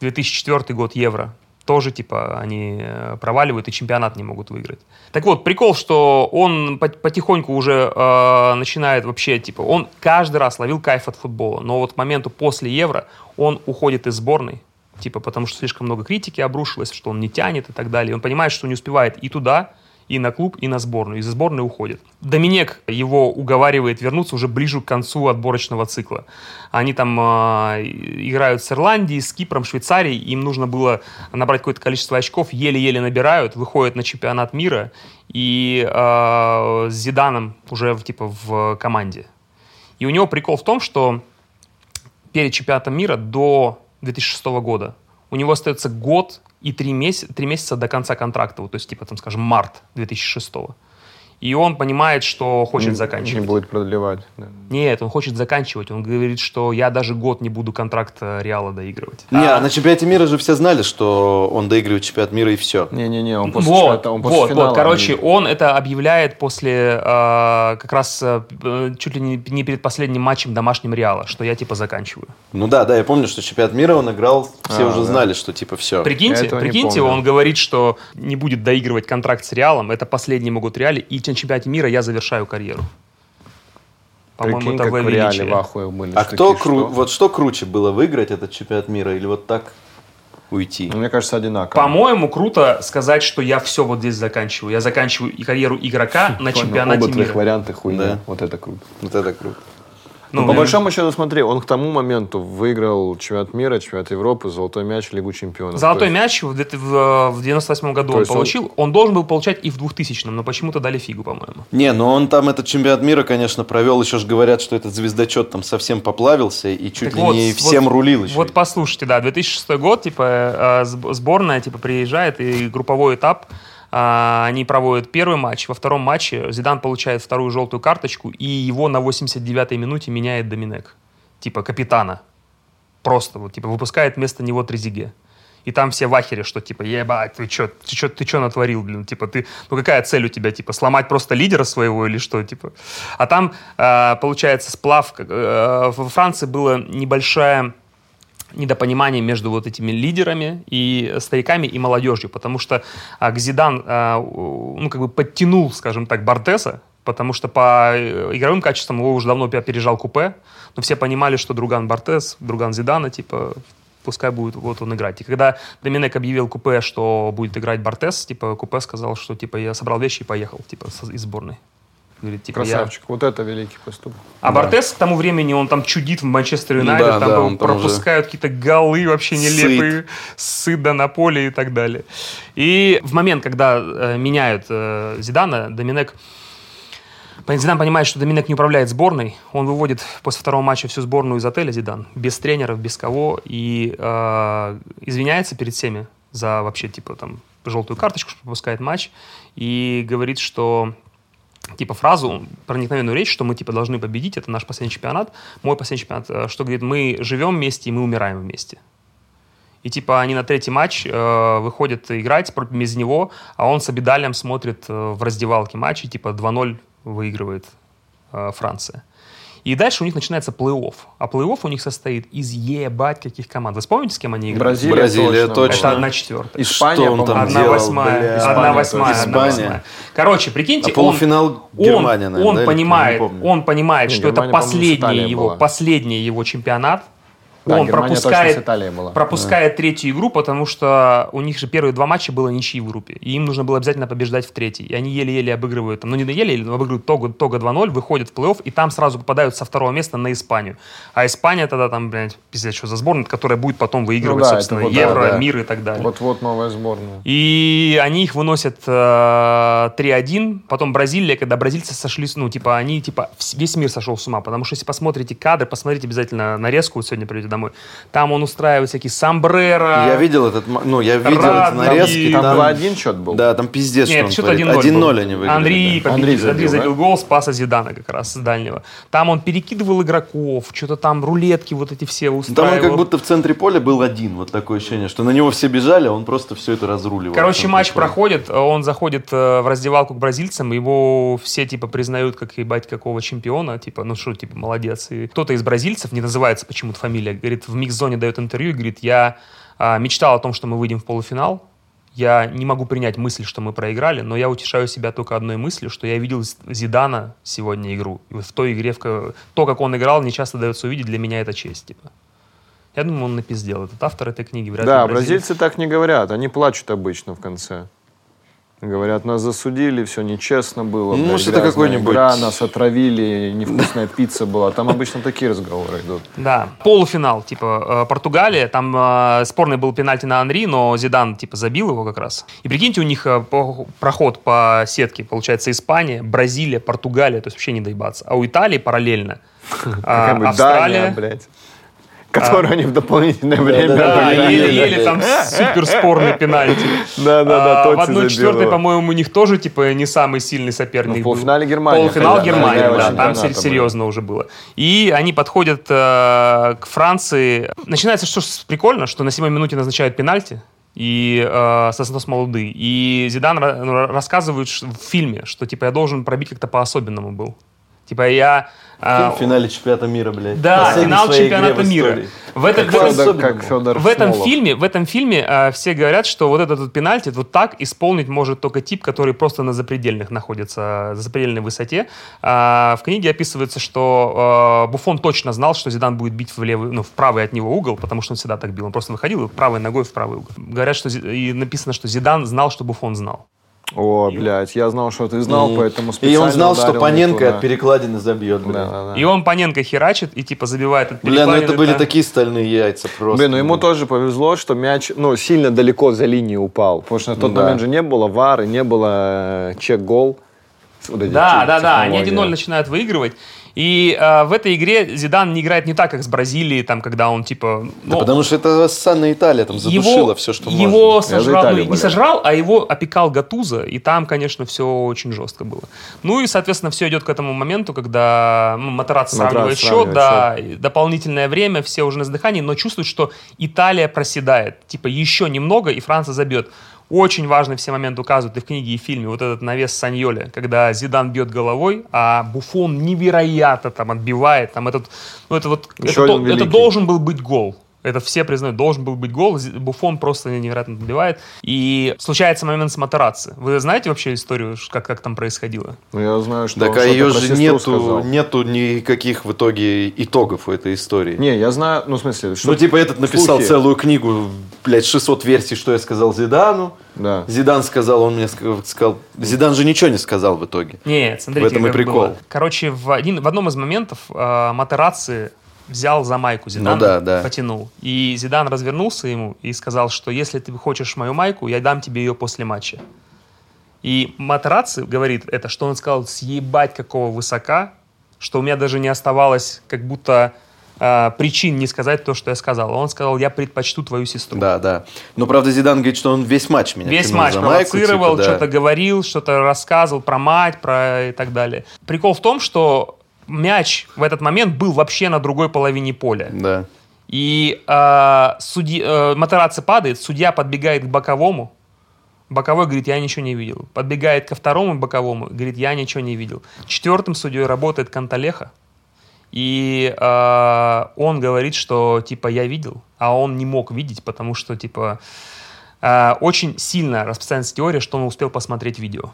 2004 год Евро, тоже типа они э, проваливают и чемпионат не могут выиграть. Так вот, прикол, что он по- потихоньку уже э, начинает вообще, типа, он каждый раз ловил кайф от футбола, но вот к моменту после Евро он уходит из сборной, типа, потому что слишком много критики обрушилось, что он не тянет и так далее. Он понимает, что не успевает и туда, и на клуб, и на сборную. Из сборной уходит. Доминек его уговаривает вернуться уже ближе к концу отборочного цикла. Они там э, играют с Ирландией, с Кипром, Швейцарией. Им нужно было набрать какое-то количество очков. Еле-еле набирают, выходят на чемпионат мира. И э, с Зиданом уже типа в команде. И у него прикол в том, что перед чемпионатом мира до 2006 года у него остается год и три месяца, три месяца до конца контракта, вот, то есть, типа, там, скажем, март 2006. И он понимает, что хочет Не заканчивать. будет продлевать. да. Нет, он хочет заканчивать. Он говорит, что я даже год не буду контракт э, Реала доигрывать. Не, А- а на чемпионате мира же все знали, что он доигрывает чемпионат мира и все. Не-не-не, он после вот, чемпионата- он после вот, финала вот. Короче, не- он это объявляет после э, как раз э, чуть ли не, не перед последним матчем домашним Реала, что я типа заканчиваю. Ну да, да, я помню, что чемпионат мира он играл, все А, уже да. знали, что типа все. Прикиньте, не прикиньте, он говорит, что не будет доигрывать контракт с Реалом, это последний могут Реале, и на чемпионате мира я завершаю карьеру. По-моему, Прикинь, это как в реале в ахуе были. А кто кру... что? вот что круче было, выиграть этот чемпионат мира или вот так уйти? Ну, Мне кажется, одинаково. По-моему, круто сказать, что я все вот здесь заканчиваю. Я заканчиваю и карьеру игрока на чемпионате Оба твоих мира. варианта хуйня. Вот это круто. Вот это круто. Ну, Ну, по большому счету, смотри, он к тому моменту выиграл чемпионат мира, чемпионат Европы, золотой мяч, Лигу чемпионов. Золотой мяч в, в, в 98 году То он есть он- получил. Он должен был получать и в 2000 но почему-то дали фигу, по-моему. Не, но он там этот чемпионат мира, конечно, провел. Еще же говорят, что этот звездочет там совсем поплавился и чуть Так ли вот, не вот- всем рулил еще. Вот послушайте, да, 2006 год, типа, э, сб- сборная, типа, приезжает, и групповой этап, они проводят первый матч, во втором матче Зидан получает вторую желтую карточку, и его на 89-й минуте меняет Доминек, типа, капитана. Просто, вот, типа, выпускает вместо него Трезиге. И там все в ахере, что типа, ебать, ты что, ты чё, ты чё натворил, блин, типа, ты, ну какая цель у тебя, типа, сломать просто лидера своего или что, типа. А там, э, получается, сплав, э, во Франции было небольшая недопонимание между вот этими лидерами и стариками и молодежью, потому что а, Гзидан, а, у- ну, как бы подтянул, скажем так, Бартеса, потому что по э, игровым качествам его уже давно опережал Купе, но все понимали, что друган Бартес, друган Зидана, типа, пускай будет вот он играть. И когда Доминек объявил Купе, что будет играть Бартес, типа, Купе сказал, что, типа, я собрал вещи и поехал, типа, из сборной. Говорит, типа, я- Красавчик. Вот это великий поступок. а Бартес к тому времени, он там чудит в Манчестер Юнайтед, да, там, да, он пропускают какие-то голы вообще нелепые, сыт да на поле и так далее. И в момент, когда э, меняют э, Зидана, Доминек Зидан понимает, что Доминек не управляет сборной. Он выводит после второго матча всю сборную из отеля Зидан, без тренеров, без кого, и э, извиняется перед всеми за вообще, типа, там, желтую карточку, что пропускает матч, и говорит, что типа фразу, проникновенную речь, что мы типа должны победить, это наш последний чемпионат, мой последний чемпионат, э, что говорит, мы живем вместе и мы умираем вместе. И типа они на третий матч э, выходят играть против без него, а он с Абидалем смотрит э, в раздевалке матч и типа 2-0 выигрывает э, Франция. И дальше у них начинается плей-офф. А плей-офф у них состоит из ебать каких команд. Вы вспомните, с кем они играют? Бразилия, Бразилия, точно. Это одна четвертая. Испания, Что он там. Одна делал, восьмая, бля? одна Испания восьмая, тоже. одна Испания. восьмая. Короче, прикиньте, А полуфинал он, Германия, он, наверное, он да, понимает, он понимает, Не, что это Германия, по-моему, последний его, была. последний его чемпионат, Да, он Германия пропускает, пропускает третью игру, потому что у них же первые два матча было ничьи в группе. И им нужно было обязательно побеждать в третьей. И они еле-еле обыгрывают, ну не еле-еле, но обыгрывают Того, Того 2-0, выходят в плей-офф, и там сразу попадают со второго места на Испанию. А Испания тогда там, блядь, пиздец, что за сборная, которая будет потом выигрывать, Ну да, собственно, вот, да, Евро, да. мир и так далее. Вот-вот новая сборная. И они их выносят э, 3-1. Потом Бразилия, когда бразильцы сошли, ну, типа, они, типа, весь мир сошел с ума. Потому что если посмотрите кадры, посмотрите обязательно нарезку, вот сегодня придете домой. Там он устраивает всякие сомбрero. Я видел этот, ну, я видел Рад, эти нарезки. там Там 2-1 счет был. Да, там пиздец, Нет, что счет он 1-0 творит. был. 1-0 они выиграли. Андрей, да. Андрей Андрей, забил, забил, да? гол, спаса Зидана как раз с дальнего. Там он перекидывал игроков, что-то там рулетки вот эти все Там устраивал. он как будто в центре поля был один, вот такое ощущение, что на него все бежали, а он просто все это разруливал. Короче, матч поля. проходит, он заходит э, в раздевалку к бразильцам, его все, типа, признают как, ебать, какого чемпиона, типа, ну что, типа, молодец. И кто-то из бразильцев, не называется почему-то фамилия, говорит, в микс-зоне дает интервью и говорит, я а, мечтал о том, что мы выйдем в полуфинал, я не могу принять мысль, что мы проиграли, но я утешаю себя только одной мыслью, что я видел Зидана сегодня игру. И вот в той игре, в то, как он играл, не часто дается увидеть, для меня это честь, типа. Я думаю, он напиздел. Этот автор этой книги. вряд ли Да, бразильцы так не говорят. Они плачут обычно в конце. Говорят, нас засудили, все нечестно было. Ну, может, это какой-нибудь- игра, нас отравили, невкусная пицца была. Там обычно такие разговоры идут. Да, полуфинал, типа, э, Португалия, там э, спорный был пенальти на Анри, но Зидан, типа, забил его как раз. И прикиньте, у них э, по- проход по сетке, получается, Испания, Бразилия, Португалия, то есть вообще не доебаться. А у Италии параллельно Какая-нибудь Австралия, Дания, блядь. Которую они в дополнительное время да, еле-еле там супер спорный пенальти. Да-да-да, А, В одной забил четвертой, его. по-моему, у них тоже, типа, не самый сильный соперник Ну, полуфинале Германия Полуфинал хозяева да, там серьезно уже было. И они подходят э, к Франции. Начинается что ж прикольно, что на седьмой минуте назначают пенальти. И э, со снос молоды. И Зидан ну, ра- рассказывает в фильме, что типа я должен пробить как-то по-особенному был. Типа я... э, В финале чемпионата мира, блядь. да, Последней финал чемпионата в мира. В этом, Как в Федор- Федор- как Федор в этом фильме, в этом фильме э, все говорят, что вот этот вот пенальти вот так исполнить может только тип, который просто на запредельных находится, на запредельной высоте. А в книге описывается, что э, Буфон точно знал, что Зидан будет бить в левый, ну, в правый от него угол, потому что он всегда так бил. Он просто выходил и правой ногой в правый угол. Говорят, что и написано, что Зидан знал, что Буфон знал. О, блядь, я знал, что ты знал, поэтому И специально он знал, что Паненко от перекладины забьет, блядь. Да, да, да. И он Паненко херачит и типа забивает от Бля, ну это перекладины, были да. такие стальные яйца просто. Блин, ну ему тоже повезло, что мяч, ну, сильно далеко за линию упал. Потому что на тот Да. момент же не было вар, и не было э, чек-гол. Вот эти Да, те- да, да, они технологии. 1-0 начинают выигрывать. И э, в этой игре Зидан не играет не так, как с Бразилией, там, когда он типа... Да ну, потому что это ссанная Италия там задушила все, что его можно. Сожрал, ну, не сожрал, а его опекал Гатуза, и там, конечно, все очень жестко было. Ну и, соответственно, все идет к этому моменту, когда ну, Матерацци Матерацци сравнивает счет, сравнивает да, и дополнительное время, все уже на издыхании, но чувствуют, что Италия проседает. Типа еще немного, и Франция забьет. Очень важный все моменты указывают и в книге, и в фильме. Вот этот навес Саньоли, когда Зидан бьет головой, а Буфон невероятно там отбивает. Там этот, ну это вот, Еще это, это великий. должен был быть гол. Это все признают, должен был быть гол. Буфон просто невероятно отбивает. И случается момент с Матерацци. Вы знаете вообще историю, как, как там происходило? Ну, я знаю, что Так а ее же нету, сказал. нету никаких в итоге итогов у этой истории. Не, я знаю, ну, в смысле, что... Ну, типа, этот написал слухи. целую книгу, блядь, 600 версий, что я сказал Зидану. Да. Зидан сказал, он мне ска- сказал... Зидан же ничего не сказал в итоге. Нет, смотрите, В этом и прикол. было. Короче, в, один, в одном из моментов э, Матерацци взял за майку Зидана, Ну да, да. потянул. И Зидан развернулся ему и сказал, что если ты хочешь мою майку, я дам тебе ее после матча. И Матерацци говорит это, что он сказал, съебать какого высока, что у меня даже не оставалось как будто э, причин не сказать то, что я сказал. Он сказал, я предпочту твою сестру. Да, да. Но, правда, Зидан говорит, что он весь матч меня Весь матч майку, провоцировал, типа, да. что-то говорил, что-то рассказывал про мать, про и так далее. Прикол в том, что мяч в этот момент был вообще на другой половине поля. Да. И э, судьи, э, Матерацци падает, судья подбегает к боковому. Боковой говорит, я ничего не видел. Подбегает ко второму боковому, говорит, я ничего не видел. Четвертым судьей работает Канталеха. И э, он говорит, что типа я видел, а он не мог видеть, потому что типа э, очень сильно распространяется теория, что он успел посмотреть видео.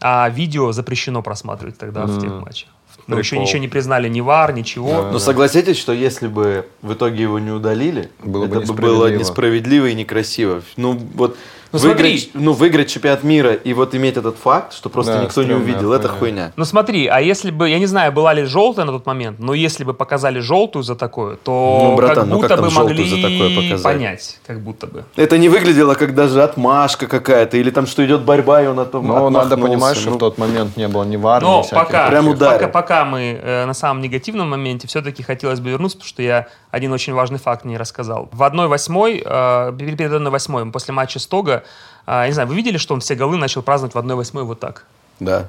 А видео запрещено просматривать тогда в тех матчах. Ну, еще ничего не признали, ни ВАР, ничего. Да. Но согласитесь, что если бы в итоге его не удалили, Было бы это бы было несправедливо. несправедливо и некрасиво. Ну вот Ну, выиграть, смотри. ну, выиграть чемпионат мира и вот иметь этот факт, что просто Да, никто не увидел, это хуйня. хуйня. Ну смотри, а если бы, я не знаю, была ли желтая на тот момент, но если бы показали желтую за такое, то Ну, братан, как ну будто как там бы могли за такое показать? понять, как будто бы. Это не выглядело как даже отмашка какая-то, или там, что идет борьба, и он от Но надо понимать, что Ну, в тот момент не было ни вар, Но ни пока, Прям ударил. пока, пока мы э, на самом негативном моменте, все-таки хотелось бы вернуться, потому что я один очень важный факт не рассказал. В 1-8, э, перед 1-8, после матча Стога, э, не знаю, вы видели, что он все голы начал праздновать в 1-8 вот так? Да.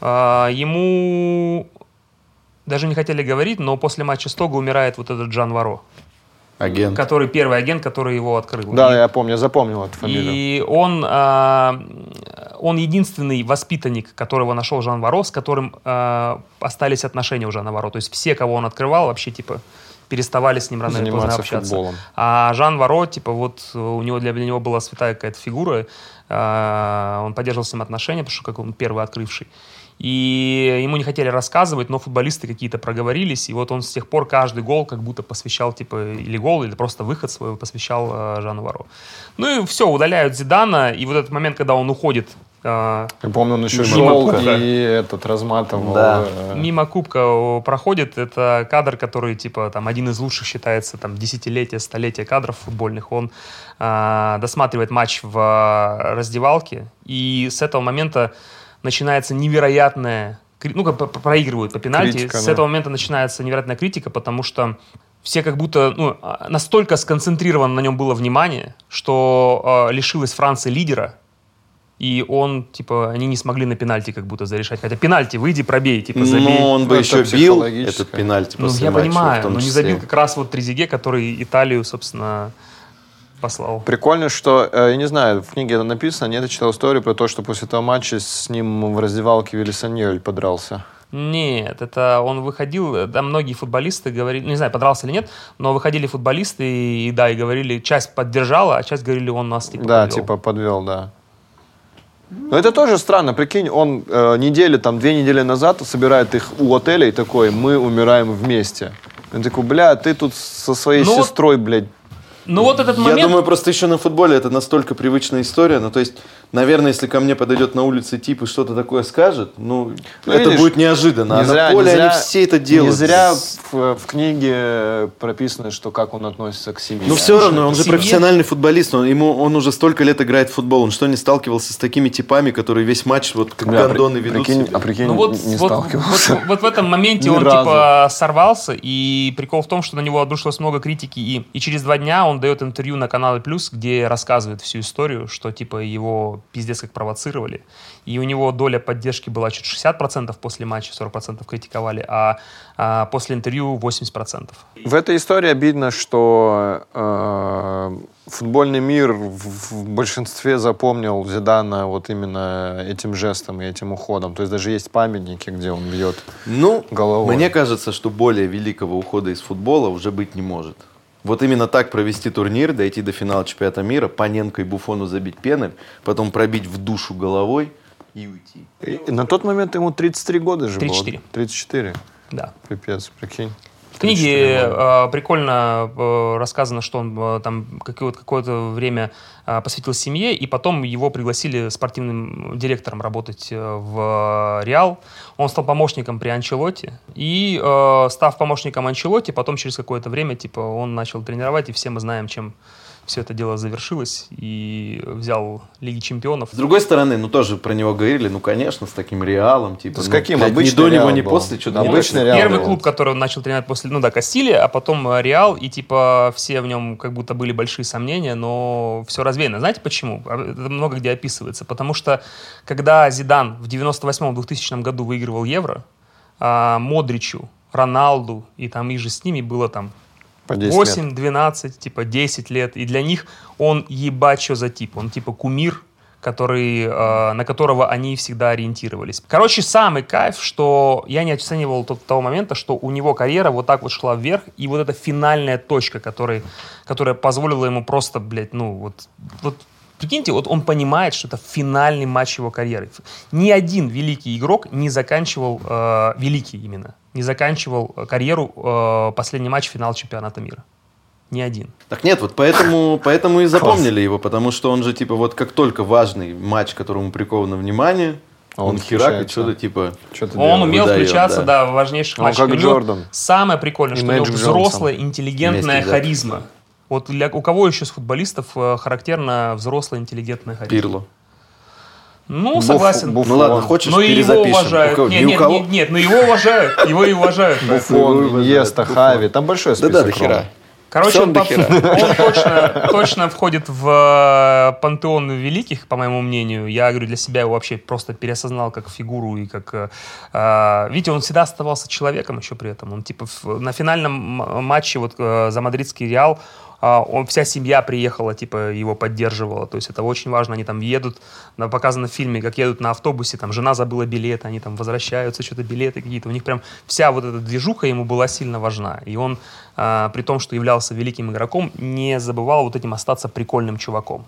А, ему даже не хотели говорить, но после матча Стога умирает вот этот Джан Варо, Агент. который первый агент, который его открыл. Да, И- я помню, я запомнил эту фамилию. И он, а, он единственный воспитанник, которого нашел Жан Варо, с которым а, остались отношения у Жана Варо. То есть все, кого он открывал, вообще типа переставали с ним рано или поздно общаться. футболом. А Жан Варо, типа, вот э, у него для, для него была святая какая-то фигура. а, он поддерживал с ним отношения, потому что как он первый открывший. И ему не хотели рассказывать, но футболисты какие-то проговорились, и вот он с тех пор каждый гол как будто посвящал, типа, или гол, или просто выход свой посвящал э, Жану Варо. Ну и все, удаляют Зидана, и вот этот момент, когда он уходит э, Я помню, он еще кубка. и этот разматывал. Да. э, мимо кубка о, проходит, это кадр, который, типа, там, один из лучших считается, там, десятилетия, столетия кадров футбольных. Он а, досматривает матч в а, раздевалке, и с этого момента начинается невероятная... Ну, как проигрывают по пенальти. Критика, с да. этого момента начинается невероятная критика, потому что все как будто ну, а, настолько сконцентрировано на нем было внимание, что а, лишилась Франция лидера, и он, типа, они не смогли на пенальти как будто зарешать. Хотя пенальти, выйди, пробей, типа, забей. Ну, он бы Ну, еще это бил этот пенальти Ну, после я матча, понимаю, но не забил как раз вот Трезиге, который Италию, собственно, послал. Прикольно, что, э, я не знаю, в книге это написано, нет, я читал историю про то, что после этого матча с ним в раздевалке Виллисаньоль подрался. Нет, это он выходил, да, многие футболисты говорили, ну, не знаю, подрался или нет, но выходили футболисты и, и, да, и говорили, часть поддержала, а часть говорили, он нас, типа, да, подвел. типа подвел, да. Но это тоже странно, прикинь, он э, недели, там, две недели назад собирает их у отеля и такой, мы умираем вместе. Он такой, бля, ты тут со своей Ну вот- сестрой, блядь, Ну, вот этот Я момент... думаю, просто еще на футболе это настолько привычная история. Ну, то есть, наверное, если ко мне подойдет на улице тип и что-то такое скажет, ну, Ну, это видишь, будет неожиданно. а на поле они все это делают. Не зря в, в книге прописано, что как он относится к семье. Ну, все равно, он же Семье- профессиональный футболист, он, ему, он уже столько лет играет в футбол, он что, не сталкивался с такими типами, которые весь матч вот как Бля, гондоны при- ведут прикинь, себя? а прикинь, Ну вот, не вот, сталкивался. вот- вот в этом моменте он разу. типа сорвался, и прикол в том, что на него обрушилось много критики, и, и через два дня он дает интервью на канале Плюс, где рассказывает всю историю, что типа его пиздец как провоцировали, и у него доля поддержки была чуть 60% после матча, 40% критиковали, а, а после интервью 80%. В этой истории обидно, что э, футбольный мир в, в большинстве запомнил Зидана вот именно этим жестом и этим уходом. То есть даже есть памятники, где он бьет. Ну, головой. мне кажется, что более великого ухода из футбола уже быть не может. Вот именно так провести турнир, дойти до финала чемпионата мира, Паненко и Буфону забить пены, потом пробить в душу головой и уйти. И- и на тот момент ему 33 года же 34. было. 34. Да. Пипец, прикинь. Книге 34 года. э, прикольно э, рассказано, что он э, там какое-то, время посвятил семье, и потом его пригласили спортивным директором работать в Реал. Он стал помощником при Анчелоте. И, став помощником Анчелоти, потом через какое-то время типа, он начал тренировать, и все мы знаем, чем все это дело завершилось. И взял Лиги Чемпионов. С другой стороны, ну тоже про него говорили, ну конечно, с таким реалом, типа. С ну, каким? блядь, Обычный Ни до него, ни был. после, что-то Обычный не Реал Первый был. клуб, который он начал тренировать после, ну да, Кастилия, а потом э, Реал, и типа все в нем как будто были большие сомнения, но все развеяно. Знаете почему? А, Это много где описывается. Потому что когда Зидан в 98-2000 году выигрывал Евро, а, Модричу, Роналду и там и же с ними было там По 10 лет. 8, 12, типа 10 лет. И для них он ебать что за тип. Он типа кумир, который, э, на которого они всегда ориентировались. Короче, самый кайф, что я не оценивал тот, того момента, что у него карьера вот так вот шла вверх, и вот эта финальная точка, который, которая позволила ему просто, блядь, ну вот, вот Прикиньте, вот он понимает, что это финальный матч его карьеры. Ни один великий игрок не заканчивал, э, великий именно, не заканчивал э, карьеру э, последний матч финал чемпионата мира. Ни один. Так нет, вот поэтому, поэтому и запомнили его, потому что он же, типа, вот как только важный матч, которому приковано внимание, А он, он херакит включается. что-то, типа... Что-то Он делает. умел выдает, включаться, да. да. в важнейших Он матчах. как Джордан. Самое прикольное, И что у него Мэджик взрослая, Джонсон. интеллигентная Вместе харизма. Вот для, у кого еще из футболистов э, характерна взрослая, интеллигентная харизма? Пирло. Ну, Буф- согласен. Буф- Ну ладно, хочешь, Но и его перезапишем. уважают. У кого- Нет, нет, кого- нет, нет, но его уважают. Его и уважают. Буфон, Буфон. Хави. Там большой список. Да-да, до хера. Короче, он, по- он точно, точно входит в э, пантеон великих, по моему мнению. Я говорю, для себя его вообще просто переосознал как фигуру и как... э, э, видите, он всегда оставался человеком еще при этом. Он типа в- на финальном матче вот э, за мадридский Реал а, он, вся семья приехала, типа, его поддерживала. То есть это очень важно. Они там едут, показано в фильме, как едут на автобусе, там жена забыла билеты, они там возвращаются, что-то билеты какие-то. У них прям вся вот эта движуха ему была сильно важна. И он, а, при том, что являлся великим игроком, не забывал вот этим остаться прикольным чуваком,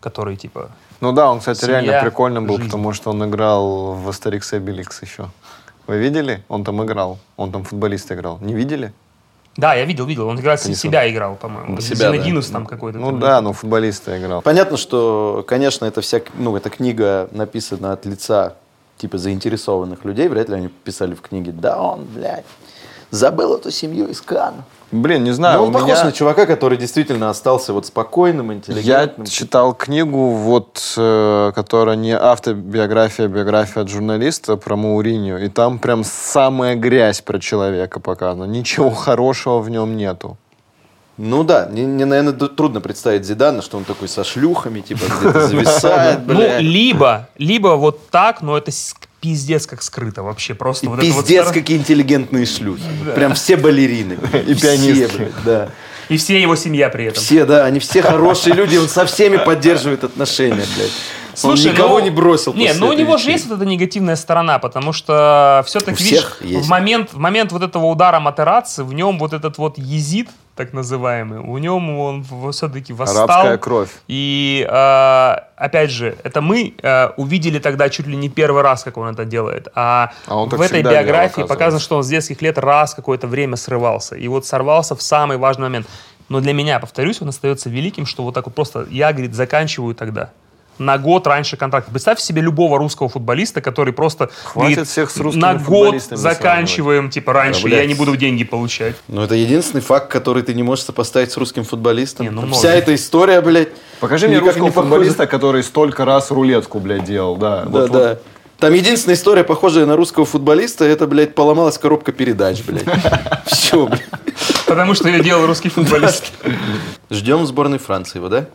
который, типа... Ну да, он, кстати, Семья, реально прикольным был, жизнь. потому что он играл в Астерикс и Обеликс еще. Вы видели? Он там играл. Он там футболист играл. Не видели? Да, я видел, видел. Он играл, Конечно. себя играл, по-моему. Себя, да. Зинединус там какой-то. Ну там. да, ну футболиста играл. Понятно, что, конечно, это вся, ну, эта книга написана от лица, типа, заинтересованных людей. Вряд ли они писали в книге, да он, блядь, забыл эту семью из Канна. Блин, не знаю, Но у он похож меня- на чувака, который действительно остался вот спокойным, Я интеллигентным. читал книгу, вот, э, которая не автобиография, а биография от журналиста про Мауриню, и там прям самая грязь про человека показана. Ничего хорошего в нем нету. Ну да, мне, мне, наверное, трудно представить Зидана, что он такой со шлюхами, типа, где-то зависает, Ну, либо, либо вот так, но это пиздец как скрыто вообще. Просто И вот вот пиздец, стар- какие интеллигентные шлюхи. Прям все балерины. И Все, пианистки. блядь, да. И все его семья при этом. Все, да, они все хорошие люди, он со всеми поддерживает отношения, блядь. Слушай, он никого ну, не бросил Не, после ну у него же вечеринки. есть вот эта негативная сторона, потому что все-таки, видишь, есть. в момент, в момент вот этого удара Матераци, в нем вот этот вот езид, так называемый, у нем он все-таки восстал. Арабская кровь. И э, опять же, это мы э, увидели тогда чуть ли не первый раз, как он это делает. А, А он в этой делал, биографии оказывается. показано, что он с детских лет раз какое-то время срывался. И вот сорвался в самый важный момент. Но для меня, повторюсь, он остается великим, что вот так вот просто я, говорит, заканчиваю тогда. На год раньше контракта. Представь себе любого русского футболиста, который просто Хватит говорит, всех с русскими на год заканчиваем, типа раньше, Да, я не буду деньги получать. Ну, это единственный факт, который ты не можешь сопоставить с русским футболистом. Не, ну. Вся эта история, блядь. Покажи мне русского футболиста, который столько раз рулетку, блядь, делал. Да, Да, вот- да. вот. Там единственная история, похожая на русского футболиста, это, блядь, поломалась коробка передач, блядь. Все, блядь. Потому что ее делал русский футболист. Ждем в сборной Франции его, да?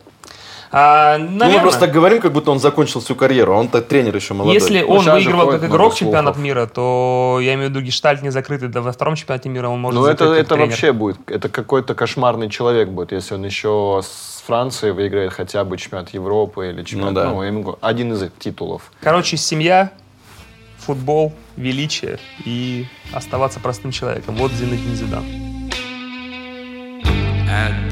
А, Ну, мы наверное. просто так говорим, как будто он закончил всю карьеру, а он-то тренер еще молодой. Если Ну, он сейчас же выигрывал ходит как игрок чемпионат мира, то я имею в виду гештальт не закрытый, да во втором чемпионате мира он может Ну, это, это тренер. вообще будет, это какой-то кошмарный человек будет, если он еще с Францией выиграет хотя бы чемпионат Европы или чемпионат, да. ну, я могу- один из их титулов. Короче, семья, футбол, величие и оставаться простым человеком. Вот Зинедин Зидан. At